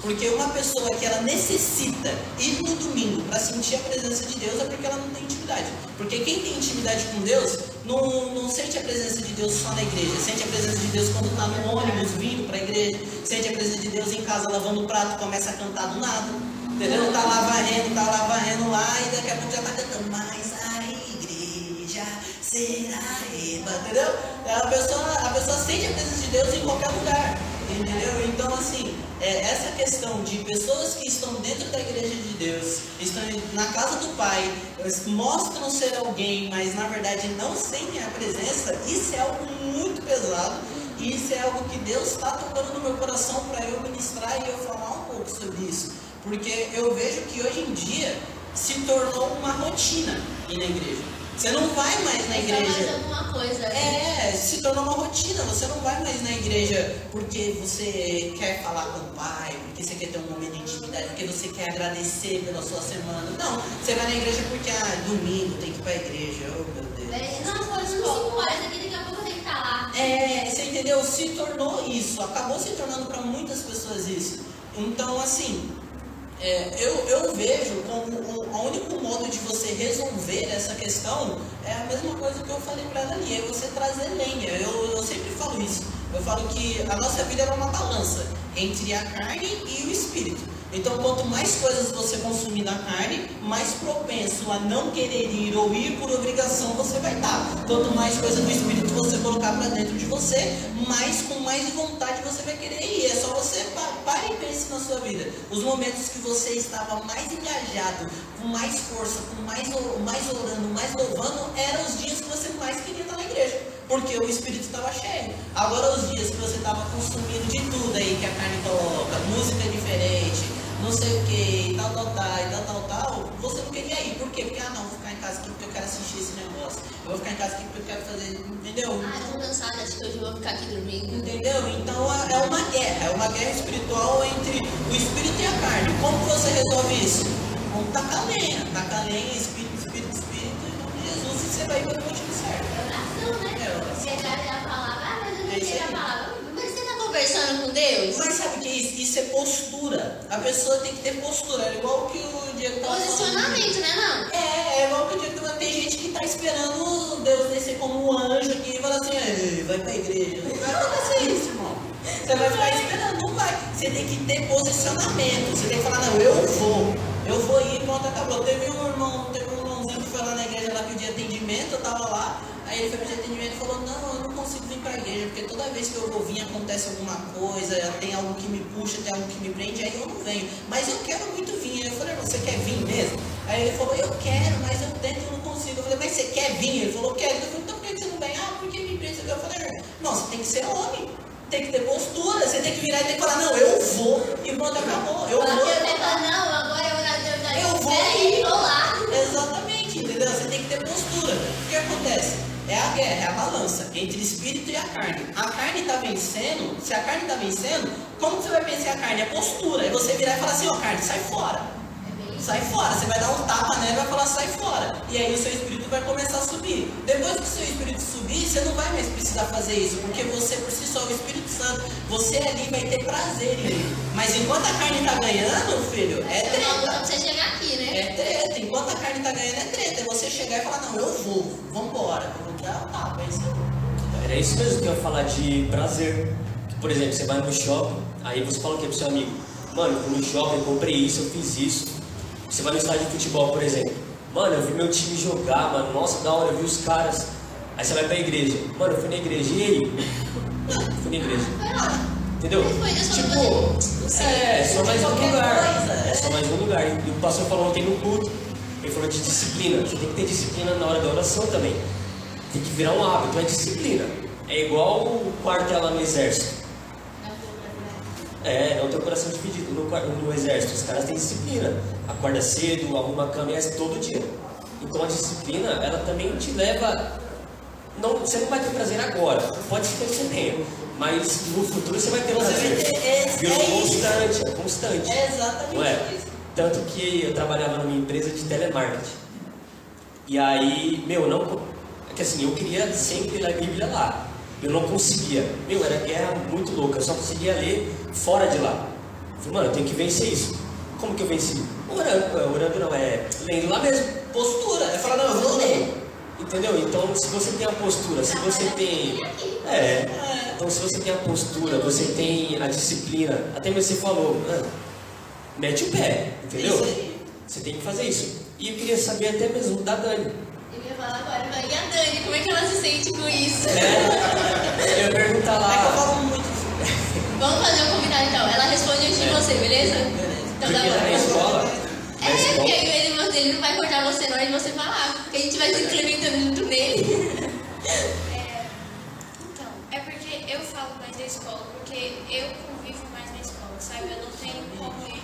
Porque uma pessoa que ela necessita ir no domingo para sentir a presença de Deus é porque ela não tem intimidade. Porque quem tem intimidade com Deus não, não sente a presença de Deus só na igreja, sente a presença de Deus quando está no ônibus vindo para a igreja, sente a presença de Deus em casa lavando o prato, começa a cantar do nada. Entendeu? Tá lá varrendo, tá lá varrendo lá e daqui a pouco já tá cantando. Mas a igreja será eba. Entendeu? A pessoa, a pessoa sente a presença de Deus em qualquer lugar. Entendeu? Então, assim, é, essa questão de pessoas que estão dentro da igreja de Deus, estão na casa do Pai, mostram ser alguém, mas na verdade não sentem a presença, isso é algo muito pesado. E isso é algo que Deus está tocando no meu coração para eu ministrar e eu falar um pouco sobre isso. Porque eu vejo que hoje em dia se tornou uma rotina ir na igreja. Você não vai mais na É só mais igreja. alguma coisa. É, se tornou uma rotina. Você não vai mais na igreja porque você quer falar com o pai, porque você quer ter um momento de intimidade, porque você quer agradecer pela sua semana. Não, você vai na igreja porque, ah, domingo tem que ir pra igreja. Oh, meu Deus. É, Não, pode uns 5 horas aqui, daqui a pouco tenho que estar lá. É, você entendeu? Se tornou isso, acabou se tornando para muitas pessoas isso. Então, assim, é, eu, eu vejo como o, único modo de você resolver essa questão é a mesma coisa que eu falei para ela ali, é você trazer lenha. Eu, eu sempre falo isso. Eu falo que a nossa vida é uma balança entre a carne e o espírito. Então, quanto mais coisas você consumir na carne, mais propenso a não querer ir ou ir por obrigação você vai estar. Quanto mais coisa do espírito você colocar para dentro de você, mais com mais vontade você vai querer ir. É só você pa- pare e pense na sua vida. Os momentos que você estava mais engajado, com mais força, com mais, mais orando, mais louvando, eram os dias que você mais queria estar na igreja. Porque o espírito estava cheio. Agora os dias que você estava consumindo de tudo aí que a carne coloca, música diferente, não sei o que, tal, tal, tal, e tal, tal, tal, você não queria ir. Por quê? Porque, ah, não, vou ficar em casa aqui porque eu quero assistir esse negócio. Eu vou ficar em casa aqui porque eu quero fazer, entendeu? Ah, tô cansada, acho que hoje eu vou ficar aqui dormindo. Entendeu? Então é é uma guerra, é uma guerra espiritual entre o espírito e a carne. Como você resolve isso? Com tacar lenha, tacar lenha, espírito, espírito, espírito, em nome de Jesus, e você vai para o motivo certo. Oração, né? É, oração. Chegar e a palavra, ah, mas eu não É a palavra. Tá conversando com Deus? Mas sabe o que é isso? Isso é postura. A pessoa tem que ter postura. É igual que o Diego falando. Posicionamento, né não? É, é igual que o Diego Tem gente que tá esperando Deus descer como um anjo aqui e falar assim, "Ei, vai pra igreja. Não vai acontecer isso, irmão. Você vai ficar esperando, não vai. Você tem que ter posicionamento. Você tem que falar, não, eu vou. Eu vou ir, pronto, acabou. Teve um irmão, teve um irmãozinho que foi lá na igreja lá dia atendimento, eu tava lá. Aí Aí ele foi pedir atendimento e falou, não, eu não consigo vir pra igreja, porque toda vez que eu vou vir acontece alguma coisa, tem algo que me puxa, tem algo que me prende, aí eu não venho. Mas eu quero muito vir. Eu falei, você quer vir mesmo? Aí ele falou, eu quero, mas eu tento e não consigo. Eu falei, mas você quer vir? Ele falou, quero. Eu falei, então por que você não vem? Ah, porque me prende. Eu falei, não, você tem que ser homem. Tem que ter postura, você tem que virar e tem que falar, não, eu vou e pronto, acabou. Eu vou. quer falar, não, agora eu na verdade Eu vou tô lá. Exatamente, entendeu? Você tem que ter postura. O que acontece? É a guerra, é a balança entre espírito e a carne. A carne está vencendo, se a carne está vencendo, como você vai vencer a carne? É postura. É você virar e falar assim, ó carne, sai fora. Sai fora, você vai dar um tapa nela e vai falar sai fora. E aí o seu espírito vai começar a subir. Depois que o seu espírito subir, você não vai mais precisar fazer isso, porque você por si só, o Espírito Santo, você ali vai ter prazer em ele. Mas enquanto a carne está ganhando, filho, é é luta pra treta. você chegar aqui, né? É treta. Enquanto a carne está ganhando, é treta. É você chegar e falar, não, eu vou, vambora. Eu vou dar o tapa, é isso. Era isso mesmo que eu ia falar de prazer. Por exemplo, você vai no shopping, aí você fala o que pro seu amigo? Mano, eu fui no shopping, eu comprei isso, eu fiz isso. Você vai no estádio de futebol, por exemplo. Mano, eu vi meu time jogar, mano. Nossa, da hora, eu vi os caras. Aí você vai pra igreja. Mano, eu fui na igreja. E aí? Fui na igreja. Entendeu? Tipo, é, é só mais um lugar. É só mais um lugar. E o pastor falou ontem no culto. Ele falou de disciplina. Você tem que ter disciplina na hora da oração também. Tem que virar um hábito, é disciplina. É igual o quartel lá no exército. É, tem o coração dividido no, no exército. Os caras têm disciplina. Acorda cedo, arruma a cama e é todo dia. Então a disciplina, ela também te leva. Não, você não vai ter prazer agora. Pode ser que você tenha. Mas no futuro você vai ter prazer. ter- é- Virou é constante, é constante. É exatamente Não é? isso. Tanto que eu trabalhava numa empresa de telemarketing. E aí, meu, não. É que assim, eu queria sempre ler a Bíblia lá. Eu não conseguia. Meu, era guerra muito louca. Eu só conseguia ler fora de lá. Eu falei, mano, eu tenho que vencer isso. Como que eu venci? Orando, é, orando não, é lendo lá mesmo. Postura. É falar, não, eu vou ler. Entendeu? Então, se você tem a postura, se você tem. É. Então, se você tem a postura, você tem a disciplina, até mesmo você falou, mano, mete o pé, entendeu? Você tem que fazer isso. E eu queria saber até mesmo da Dani. Mas e a Dani, como é que ela se sente com isso? É, eu ia perguntar É que eu lá. falo muito. Vamos fazer um combinado então. Ela responde antes de você, beleza? Então Porque dá na bom. escola. Na É, porque escola. aí ele, ele não vai cortar você na hora de você falar, porque a gente vai se implementando junto nele. É, então, é porque eu falo mais da escola, porque eu convivo mais na escola, sabe? Eu não tenho como ele,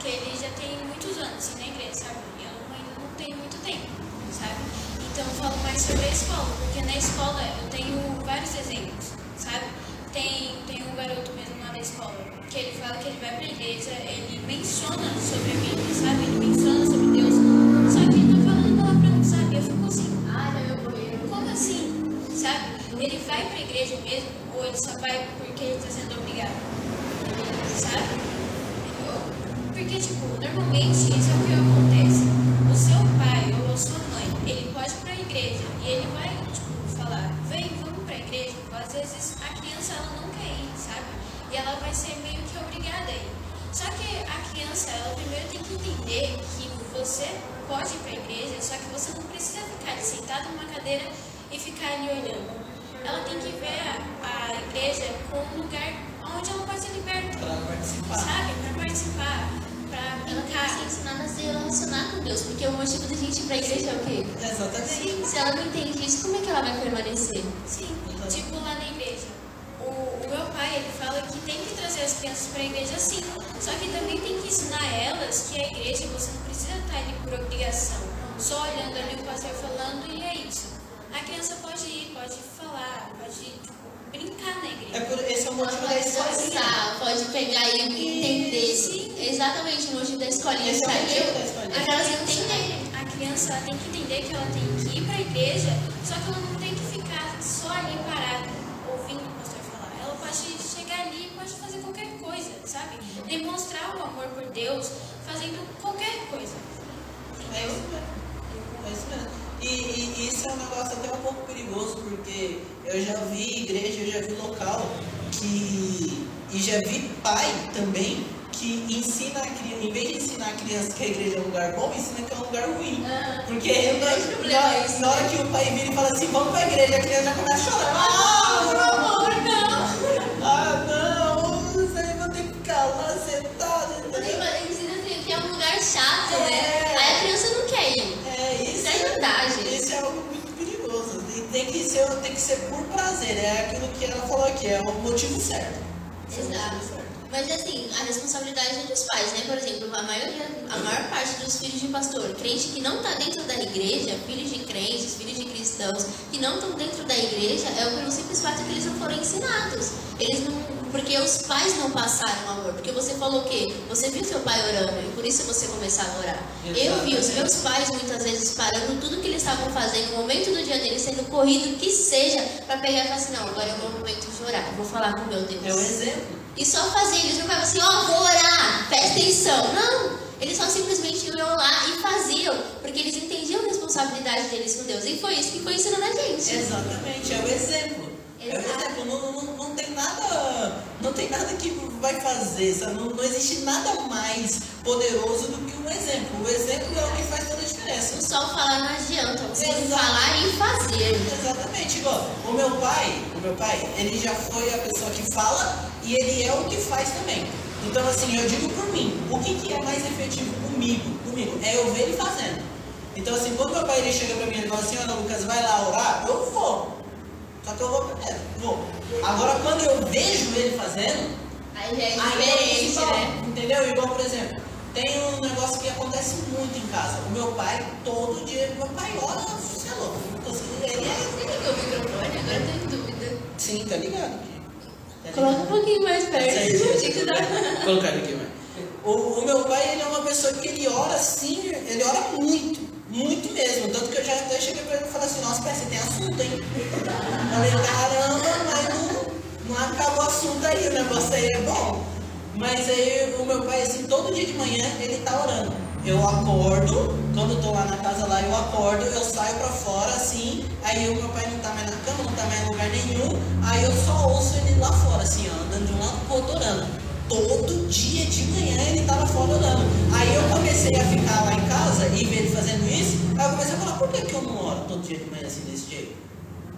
que ele já tem muitos anos assim, na igreja, sabe? Eu ainda não tenho muito tempo, sabe? Então eu falo mais sobre a escola, porque na escola eu tenho vários exemplos, sabe? Tem, tem um garoto mesmo lá na escola, que ele fala que ele vai pra igreja, ele menciona sobre a Bíblia, sabe? Ele menciona sobre Deus, só que ele tá falando palavrão, sabe? Eu fico assim, banheiro. como assim? Sabe? Ele vai pra igreja mesmo ou ele só vai porque ele tá sendo obrigado? Sabe? Porque, tipo, normalmente você pode ir pra igreja, só que você não precisa ficar ali sentado numa cadeira e ficar ali olhando. Ela tem que ver a, a igreja como um lugar onde ela pode ser liberta, Pra participar. sabe? Pra participar, Ela que brincar. ser ensinada a se relacionar com Deus, porque o motivo da gente ir pra igreja é o quê? Exatamente. Se ela não entende isso, como é que ela vai permanecer? Sim, tipo lá na igreja. O, o meu pai, ele fala que tem que trazer as crianças para a igreja sim. Só que também tem que ensinar elas que a igreja você não precisa estar ali por obrigação. Só olhando ali o pastor falando e é isso. A criança pode ir, pode falar, pode tipo, brincar na É igreja. por, esse é o motivo da pode escolinha. dançar, pode pegar e entender. Sim. Exatamente o motivo da escolinha. Esse é o pra motivo quê? da escolinha. Pra elas entenderem. A criança ela tem que entender que ela tem que ir para a igreja, só que ela não tem que ficar só ali parada, ouvindo o pastor falar. Ela pode chegar ali e pode fazer qualquer coisa, sabe? Demonstrar o amor por Deus fazendo qualquer coisa. É isso mesmo. É isso mesmo. E, e- isso é um negócio até um pouco perigoso, porque eu já vi igreja, eu já vi local que. E já vi pai também que ensina a criança, em vez de ensinar a criança que a igreja é um lugar bom, ensina que é um lugar ruim. Ah, Porque o na, é isso, na hora que o pai vira e fala assim, vamos pra igreja, a criança já começa a chorar. Ah, por favor, ser, tem que ser por prazer. É aquilo que ela falou aqui, é o motivo certo. Exato. Mas assim, a responsabilidade é dos pais, né? Por exemplo, a maioria, a maior parte dos filhos de pastor, crente que não está dentro da igreja, filhos de crentes, filhos de cristãos, que não estão dentro da igreja, é pelo simples fato que eles não foram ensinados. Eles não. Porque os pais não passaram amor. Porque você falou o quê? Você viu seu pai orando e por isso você começava a orar. Eu vi os meus pais muitas vezes parando tudo que eles estavam fazendo, no momento do dia deles sendo corrido, que seja, para pegar e falar assim: não, agora é o meu momento de orar, eu vou falar com meu Deus. É o exemplo. E só fazer, eles não ficavam assim, ó, vou orar, presta atenção. Não, eles só simplesmente iam lá e faziam, porque eles entendiam a responsabilidade deles com Deus. E foi isso que foi ensinando a gente. Exatamente, é o exemplo. Exato. exemplo. Não, não, não tem nada. Não tem nada que vai fazer, sabe? Não, não existe nada mais poderoso do que um exemplo. O exemplo é o que faz toda a diferença. Só falar não adianta, você tem que falar e fazer. Exatamente, igual o meu pai, o meu pai, ele já foi a pessoa que fala e ele é o que faz também. Então assim, eu digo por mim, o que, que é mais efetivo comigo, comigo, é eu ver ele fazendo. Então assim, quando meu pai ele chega pra mim e fala assim, olha Lucas, vai lá orar, eu vou. Só que eu vou primeiro, vou. Agora quando eu vejo ele fazendo, Aí já é diferente, né? Entendeu? Igual, por exemplo, tem um negócio que acontece muito em casa. O meu pai, todo dia, meu pai ora, você é louco. Ele é. Você ligou o microfone? Agora eu tô em dúvida. Sim, tá ligado? Tá Coloca um pouquinho mais perto. Tá- Colocar aqui, mãe. O, o meu pai, ele é uma pessoa que ele ora assim, ele ora muito, muito mesmo. Tanto que eu já até cheguei pra ele e falei assim, nossa, pai, você tem assunto, hein? Falei, caramba, mas não, não acaba o assunto aí, o negócio aí é bom. Mas aí o meu pai, assim, todo dia de manhã ele tá orando. Eu acordo, quando eu tô lá na casa lá, eu acordo, eu saio pra fora, assim, aí o meu pai não tá mais na cama, não tá mais em lugar nenhum, aí eu só ouço ele lá fora, assim, ó, andando de um lado pro outro orando. Todo dia de manhã ele tava fora orando. Aí eu comecei a ficar lá em casa e ver ele fazendo isso, aí eu comecei a falar, por que, que eu não oro todo dia de manhã assim desse jeito?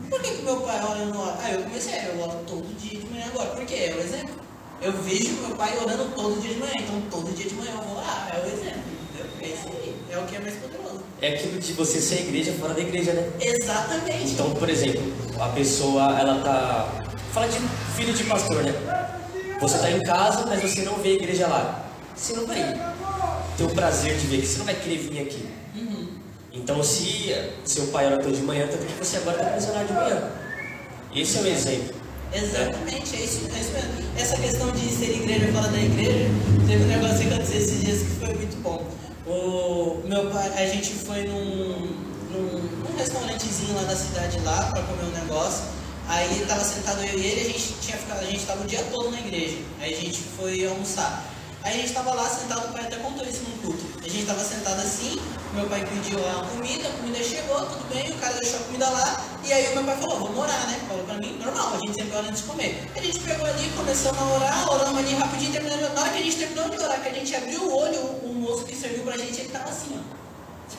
Por que, que meu pai ora e eu não oro? Aí eu comecei, eu oro todo dia de manhã agora. Por quê? É o exemplo. Eu vejo meu pai orando todo dia de manhã, então todo dia de manhã eu vou lá, é o exemplo. Entendeu? É isso aí. É o que é mais poderoso. É aquilo de você ser igreja fora da igreja, né? Exatamente. Então, por exemplo, a pessoa, ela tá. Fala de filho de pastor, né? Você tá em casa, mas você não vê a igreja lá. Você não vai ter o prazer de ver aqui, você não vai querer vir aqui. Uhum. Então, se seu pai ora todo de manhã, também você agora está orar de manhã. Esse é o exemplo. Exatamente, é isso, é isso mesmo. Essa questão de ser igreja fora da igreja, teve um negócio que aconteceu esses dias que foi muito bom. O meu pai, a gente foi num, num, num restaurantezinho lá da cidade lá pra comer um negócio. Aí tava sentado eu e ele, a gente tinha ficado, a gente tava o dia todo na igreja. Aí a gente foi almoçar. Aí a gente tava lá sentado, o pai até contou isso no culto. A gente tava sentado assim, meu pai pediu a comida, a comida chegou, tudo bem, o cara deixou a comida lá, e aí o meu pai falou, vamos orar, né? Falou pra mim, normal, a gente sempre ora antes de comer. A gente pegou ali, começamos a orar, oramos ali rapidinho, terminamos. Na hora que a gente terminou de orar, que a gente abriu o olho, o moço que serviu pra gente, ele tava assim, ó.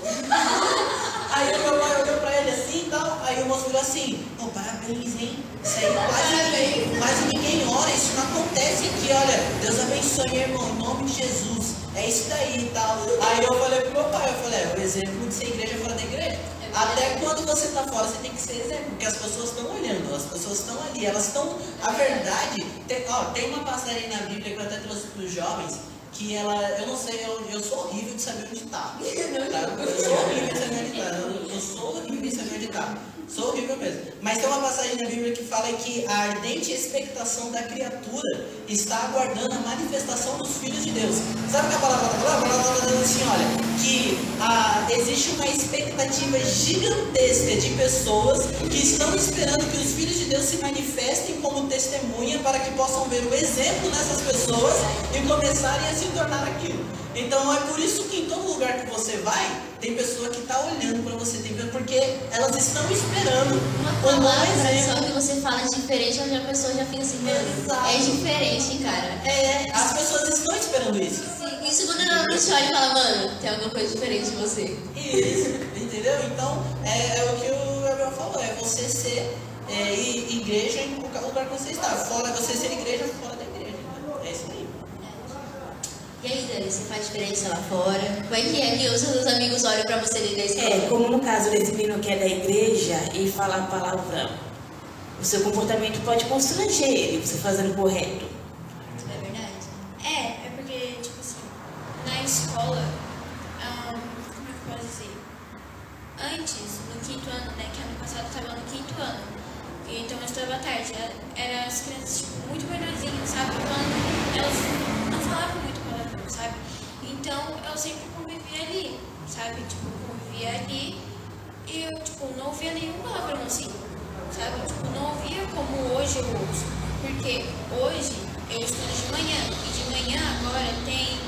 Aí o meu pai olhou pra ele assim e tal, aí o moço falou assim, oh, parabéns, hein? Isso aí quase, quase ninguém ora, isso não acontece aqui, olha, Deus abençoe, irmão, em nome de Jesus. É isso daí e tal. Aí eu falei pro meu pai, eu falei, é o exemplo de ser igreja fora da igreja. Até quando você está fora, você tem que ser exemplo, porque as pessoas estão olhando, as pessoas estão ali, elas estão. A verdade, tem, ó, tem uma passagem na Bíblia que eu até trouxe para os jovens, que ela, eu não sei, eu, eu sou horrível de saber onde. Tá? Eu sou horrível de saber onde está. Eu, sou horrível de saber onde está. Sou horrível mesmo. Mas tem uma passagem na Bíblia que fala que a ardente expectação da criatura está aguardando a manifestação dos filhos de Deus. Sabe o que a palavra está falando? A palavra está dizendo assim, olha, que ah, existe uma expectativa gigantesca de pessoas que estão esperando que os filhos de Deus se manifestem como testemunha para que possam ver o exemplo nessas pessoas e começarem a se tornar aquilo. Então é por isso que lugar que você vai, tem pessoa que tá olhando pra você, tem porque elas estão esperando Uma um palavra exemplo. só que você fala diferente, onde a pessoa já fica assim, mano, Exato. é diferente, cara. É, as pessoas estão esperando isso. Sim, e segundo ela não te olha e fala, mano, tem alguma coisa diferente de você. Isso, entendeu? Então, é, é o que o Gabriel falou, é você ser é, igreja em qualquer lugar que você está. Fora, você ser igreja fora da igreja. É isso aí. E aí, Dani, você faz diferença lá fora? Como é que é que os seus amigos olham pra você escola? É, como no caso desse menino que é da igreja e falar palavrão. O seu comportamento pode constranger ele, você fazendo correto. É verdade. É, é porque, tipo assim, na escola, ahn, como é que eu posso dizer? Antes, no quinto ano, né, que ano passado eu tava no quinto ano, e então eu estudava à tarde, eram as crianças, tipo, muito menorzinhas, sabe? Quando elas não falavam muito sabe? Então eu sempre convivia ali, sabe? Tipo, convivia ali e eu, tipo, não ouvia nenhum palavrão assim, sabe? Tipo, não ouvia como hoje eu ouço. Porque hoje eu estudo de manhã e de manhã agora tem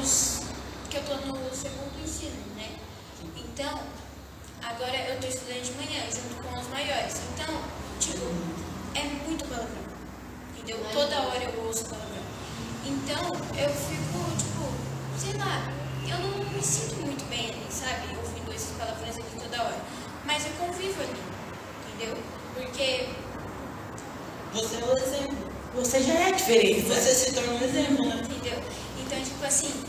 os. que eu tô no segundo ensino, né? Então, agora eu tô estudando de manhã junto com os maiores. Então, tipo, é muito palavrão. Entendeu? Toda hora eu ouço palavrão. Então, eu fico, tipo, sei lá, eu não me sinto muito bem ali, sabe? Ouvindo esses palavrões ali toda hora. Mas eu convivo ali, entendeu? Porque Você é o exemplo. Você já é a diferença. Você se torna um exemplo, né? Entendeu? Então, tipo assim,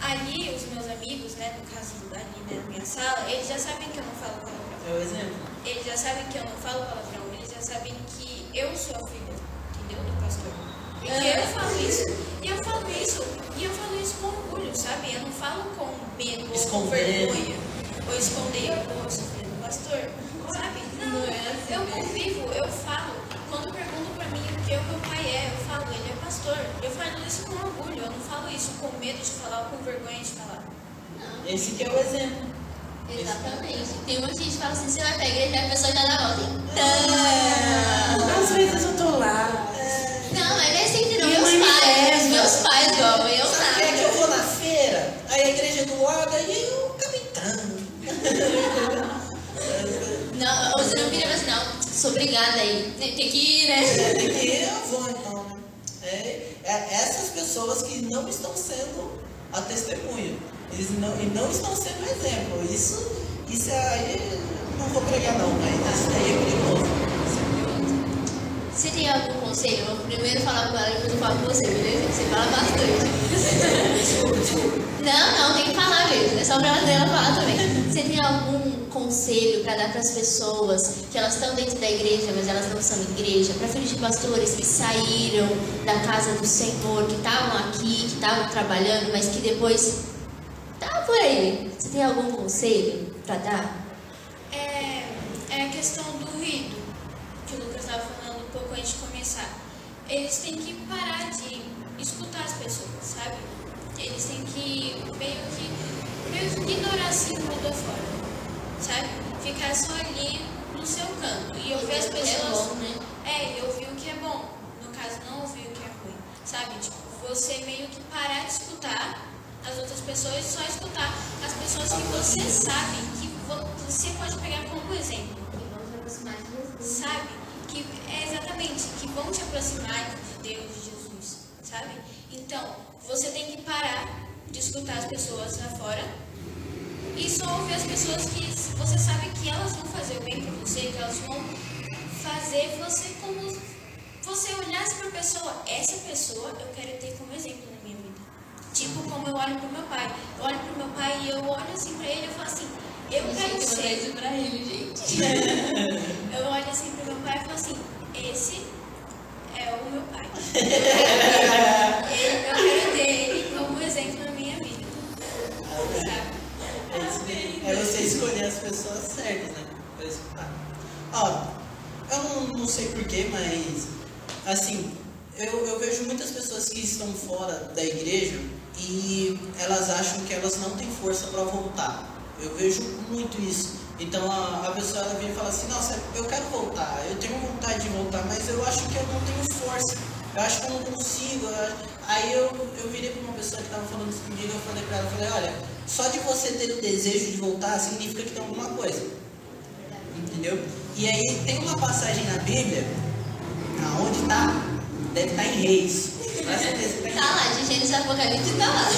ali os meus amigos, né, no caso ali né, na minha sala, eles já sabem que eu não falo palavrão. É o exemplo. Eles já sabem que eu não falo palavrão, eles já sabem que eu sou a filha, entendeu? Do pastor. Porque eu falo isso, e eu falo isso, e eu falo isso com orgulho, sabe? Eu não falo com medo ou com vergonha, ou esconder, ou filha do pastor, sabe? Não, eu convivo, eu falo. Quando perguntam pra mim o que o meu pai é, eu falo, ele é pastor. Eu falo isso com orgulho, eu não falo isso com medo de falar ou com vergonha de falar. Esse que é o exemplo. Exatamente. Tem muita gente que fala assim, você vai pra igreja e a pessoa já dá a volta. Então... Às vezes eu tô lá. Não, mas é meus pais gomam, eu Sabe é que eu vou na feira, aí a igreja do lado, aí eu acabo entrando. Não, você não vira assim, não. Sou obrigada aí. Tem tem que ir, né? É, tem que ir, eu vou então, né? É, é essas pessoas que não estão sendo a testemunha. Eles não, e não estão sendo exemplo. Isso, isso aí não vou pregar não, mas isso aí é perigoso. Você tem algum conselho? Eu vou primeiro falar com ela e depois eu falo com você, beleza? Você fala bastante. Não, não, tem que falar mesmo. É só pra ela falar também. Você tem algum conselho pra dar pras pessoas que elas estão dentro da igreja, mas elas não são igreja? Pra filhos de pastores que saíram da casa do Senhor, que estavam aqui, que estavam trabalhando, mas que depois tá por aí. Você tem algum conselho pra dar? É, é a questão do ruído, que o Lucas estava falando um pouco antes de começar. Eles têm que parar de escutar as pessoas, sabe? Eles têm que meio que, meio que ignorar assim o mundo afora, sabe? Ficar só ali no seu canto e ouvir as pessoas. É bom, né? É, e ouvir o que é bom. No caso, não ouvir o que é ruim. Sabe? Tipo, você meio que parar de escutar as outras pessoas e só escutar as pessoas que você sabe que vo- você pode pegar como exemplo. Sabe? Que é exatamente, que vão te aproximar de Deus, de Jesus. Sabe? Então, você tem que parar de escutar as pessoas lá fora e só ouvir as pessoas que você sabe que elas vão fazer o bem pra você, que elas vão fazer você como você olhasse pra pessoa, essa pessoa eu quero ter como exemplo na minha vida. Tipo como eu olho pro meu pai. Eu olho pro meu pai e eu olho assim pra ele e eu falo assim, eu quero Gente, eu pra ele, gente. Eu olho assim pro meu pai e falo assim, esse é o meu pai. Ele- eu quero ter ele como exemplo na minha vida. Sabe? É. É você escolher as pessoas certas, né? Pra escutar. Ó, eu não, não sei porquê, mas assim, eu, eu vejo muitas pessoas que estão fora da igreja e elas acham que elas não têm força para voltar. Eu vejo muito isso. Então a, a pessoa ela vem e fala assim, nossa, eu quero voltar, eu tenho vontade de voltar, mas eu acho que eu não tenho força, eu acho que eu não consigo. eu Aí eu, eu virei para uma pessoa que estava falando isso comigo, eu falei para ela, falei, olha, Só de você ter o desejo de voltar significa que tem alguma coisa. Entendeu? E aí tem uma passagem na Bíblia, aonde tá? Deve estar em Reis. Que tá lá, de Gênesis Apocalipse tá lá.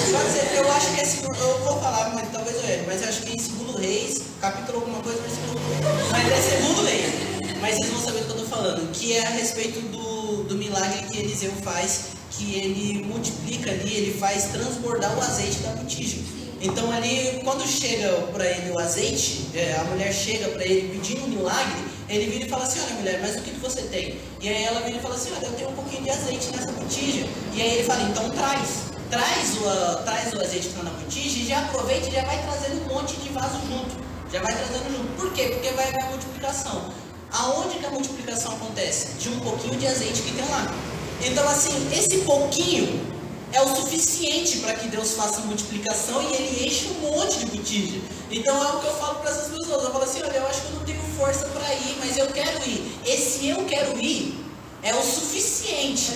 Eu acho que é segundo, eu vou falar, mas talvez eu erre, mas eu acho que é em segundo reis, capítulo alguma coisa, mas segundo Mas é segundo reis. Mas vocês vão saber do que eu tô falando, que é a respeito do, do milagre que Eliseu faz, que ele multiplica ali, ele faz transbordar o azeite da botija. Então ali, quando chega para ele o azeite, é, a mulher chega para ele pedindo um milagre, ele vira e fala assim, olha mulher, mas o que, que você tem? E aí ela vira e fala assim, olha, eu tenho um pouquinho de azeite nessa botija. E aí ele fala, então traz. Traz o, traz o azeite que está na botija e já aproveita e já vai trazendo um monte de vaso junto. Já vai trazendo junto. Por quê? Porque vai haver a multiplicação. Aonde que a multiplicação acontece? De um pouquinho de azeite que tem lá. Então assim, esse pouquinho é o suficiente para que Deus faça multiplicação e ele enche um monte de botija. Então é o que eu falo para essas pessoas. Eu falo assim, olha, eu acho que eu não tenho força para ir, mas eu quero ir. Esse eu quero ir é o suficiente.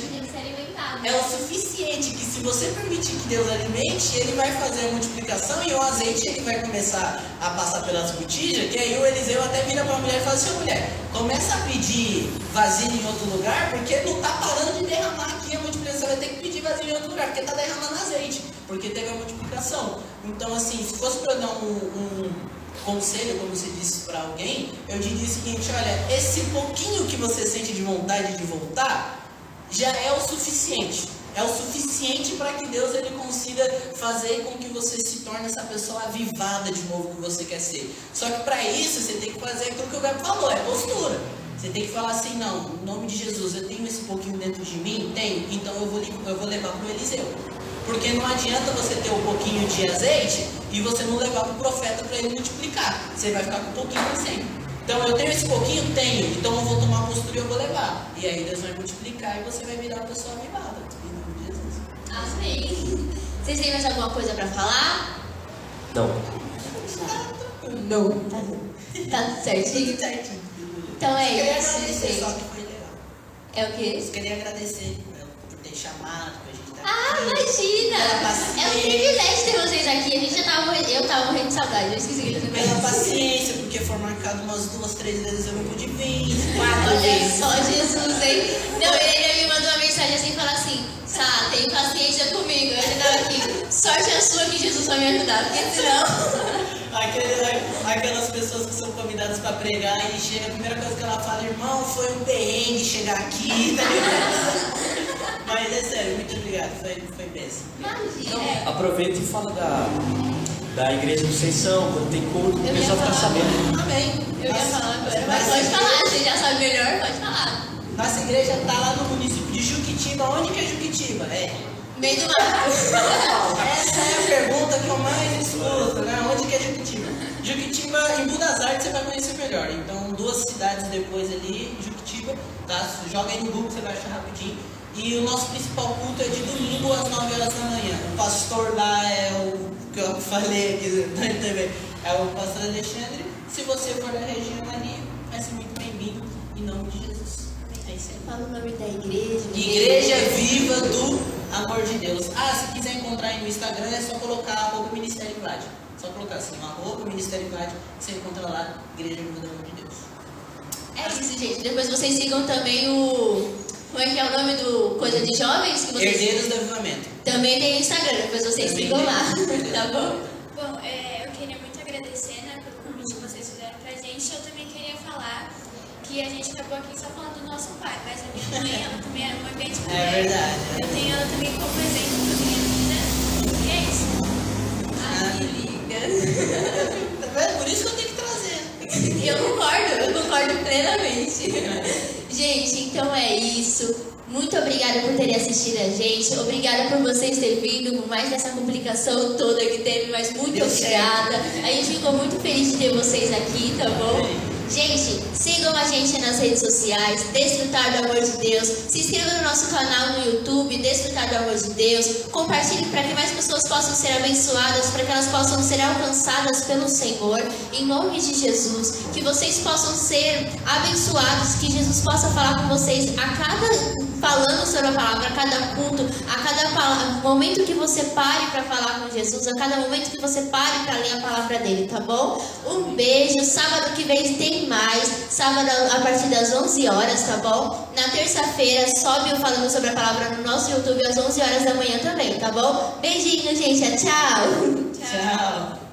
É o suficiente que se você permitir que Deus alimente, ele vai fazer a multiplicação e o azeite ele vai começar a passar pelas botijas, que aí o Eliseu até vira para a mulher e fala assim, "Ô, mulher, começa a pedir vasilha em outro lugar, porque não tá parando de derramar aqui a multiplicação, você vai ter que pedir vasilha em outro lugar, porque tá derramando azeite, porque teve a multiplicação. Então assim, se fosse para eu dar um, um conselho, como você disse para alguém, eu diria o seguinte, olha, esse pouquinho que você sente de vontade de voltar, já é o suficiente. É o suficiente para que Deus ele consiga fazer com que você se torne essa pessoa avivada de novo que você quer ser. Só que para isso você tem que fazer aquilo que o Gabi falou, é postura. Você tem que falar assim, não, em nome de Jesus, eu tenho esse pouquinho dentro de mim? Tenho, então eu vou, eu vou levar para o Eliseu. Porque não adianta você ter um pouquinho de azeite e você não levar para o profeta para ele multiplicar. Você vai ficar com um pouquinho para sempre. Então eu tenho esse pouquinho? Tenho. Então eu vou tomar postura e eu vou levar. E aí Deus vai multiplicar e você vai virar uma pessoa avivada. Em nome de Jesus. Amém. Vocês têm mais alguma coisa para falar? Não. Não. Tá certinho? Tudo certinho. Então é Eu queria isso, agradecer, gente. só que foi legal. É o quê? Eu queria agradecer por ter chamado, Ah, imagina! É um privilégio ter vocês aqui. A gente já tava morrendo, eu tava morrendo de saudade, eu esqueci que ele Pela paciência, porque foi marcado umas duas, três vezes eu não pude vir. Quatro Olha vezes. só, Jesus, hein? Não, ele ainda me mandou uma mensagem assim, falando assim, Sá, tem paciência comigo. Eu já tava aqui, sorte a sua que Jesus vai me ajudar, porque senão... Aquelas pessoas que são convidadas para pregar e chega, a primeira coisa que ela fala, irmão, foi um perrengue chegar aqui, tá ligado? Mas é sério, muito obrigado, foi, foi péssimo. Imagina. Aproveita e fala da, da igreja do Seição, quando tem culto, o pessoal fica sabendo. Amém. Eu ia falar agora, mas pode falar, você já sabe melhor, pode falar. Nossa igreja está lá no município de Juquitiba. Onde que é Juquitiba? É. Meio do mato. Essa é a pergunta que eu mais escuto, né? Onde que é Juquitiba? Juquitiba, em Budas Artes você vai conhecer melhor. Então, duas cidades depois ali, Juquitiba, tá? Joga aí no Google, você vai achar rapidinho. E o nosso principal culto é de domingo às 9 horas da manhã. O pastor lá é o que eu falei aqui também, é o pastor Alexandre. Se você for da região ali, vai ser muito bem-vindo em nome de Jesus. É isso aí. Fala o nome da igreja. Igreja Viva do Amor de Deus. Ah, se quiser encontrar aí no Instagram, é só colocar arroba Ministério Vlad. Só colocar assim, arroba Ministério Vlad, você encontra lá, Igreja Viva do Amor de Deus. É isso, gente. Depois vocês sigam também o... Como é que é o nome do Coisa de Jovens? Que vocês... Herdeiros do Avivamento. Também tem o Instagram, depois vocês Também sigam lá, tá bom? Bom, é, eu queria muito agradecer né, pelo convite que vocês fizeram pra gente. Eu também queria falar que a gente acabou aqui só falando do nosso pai, mas a minha mãe, ela também é uma grande mulher. É verdade. Eu tenho ela também como exemplo pra minha vida. E é isso. Ai, que linda. Tá vendo? Por isso que eu tenho que trazer. Eu concordo, eu concordo plenamente. Gente, então é isso. Muito obrigada por terem assistido a gente. Obrigada por vocês terem vindo, por mais dessa complicação toda que teve, mas muito obrigada. A gente ficou muito feliz de ter vocês aqui, tá bom? Gente, sigam a gente nas redes sociais, Desfrutar do Amor de Deus. Se inscrevam no nosso canal no YouTube, Desfrutar do Amor de Deus. Compartilhe para que mais pessoas possam ser abençoadas, para que elas possam ser alcançadas pelo Senhor. Em nome de Jesus. Que vocês possam ser abençoados, que Jesus possa falar com vocês a cada falando sobre a palavra, a cada culto, a cada momento que você pare para falar com Jesus, a cada momento que você pare para ler a palavra dele, tá bom? Um beijo. Sábado que vem tem mais. Sábado a partir das 11 horas, tá bom? Na terça-feira sobe eu falando sobre a palavra no nosso YouTube às 11 horas da manhã também, tá bom? Beijinho, gente. Tchau. Tchau.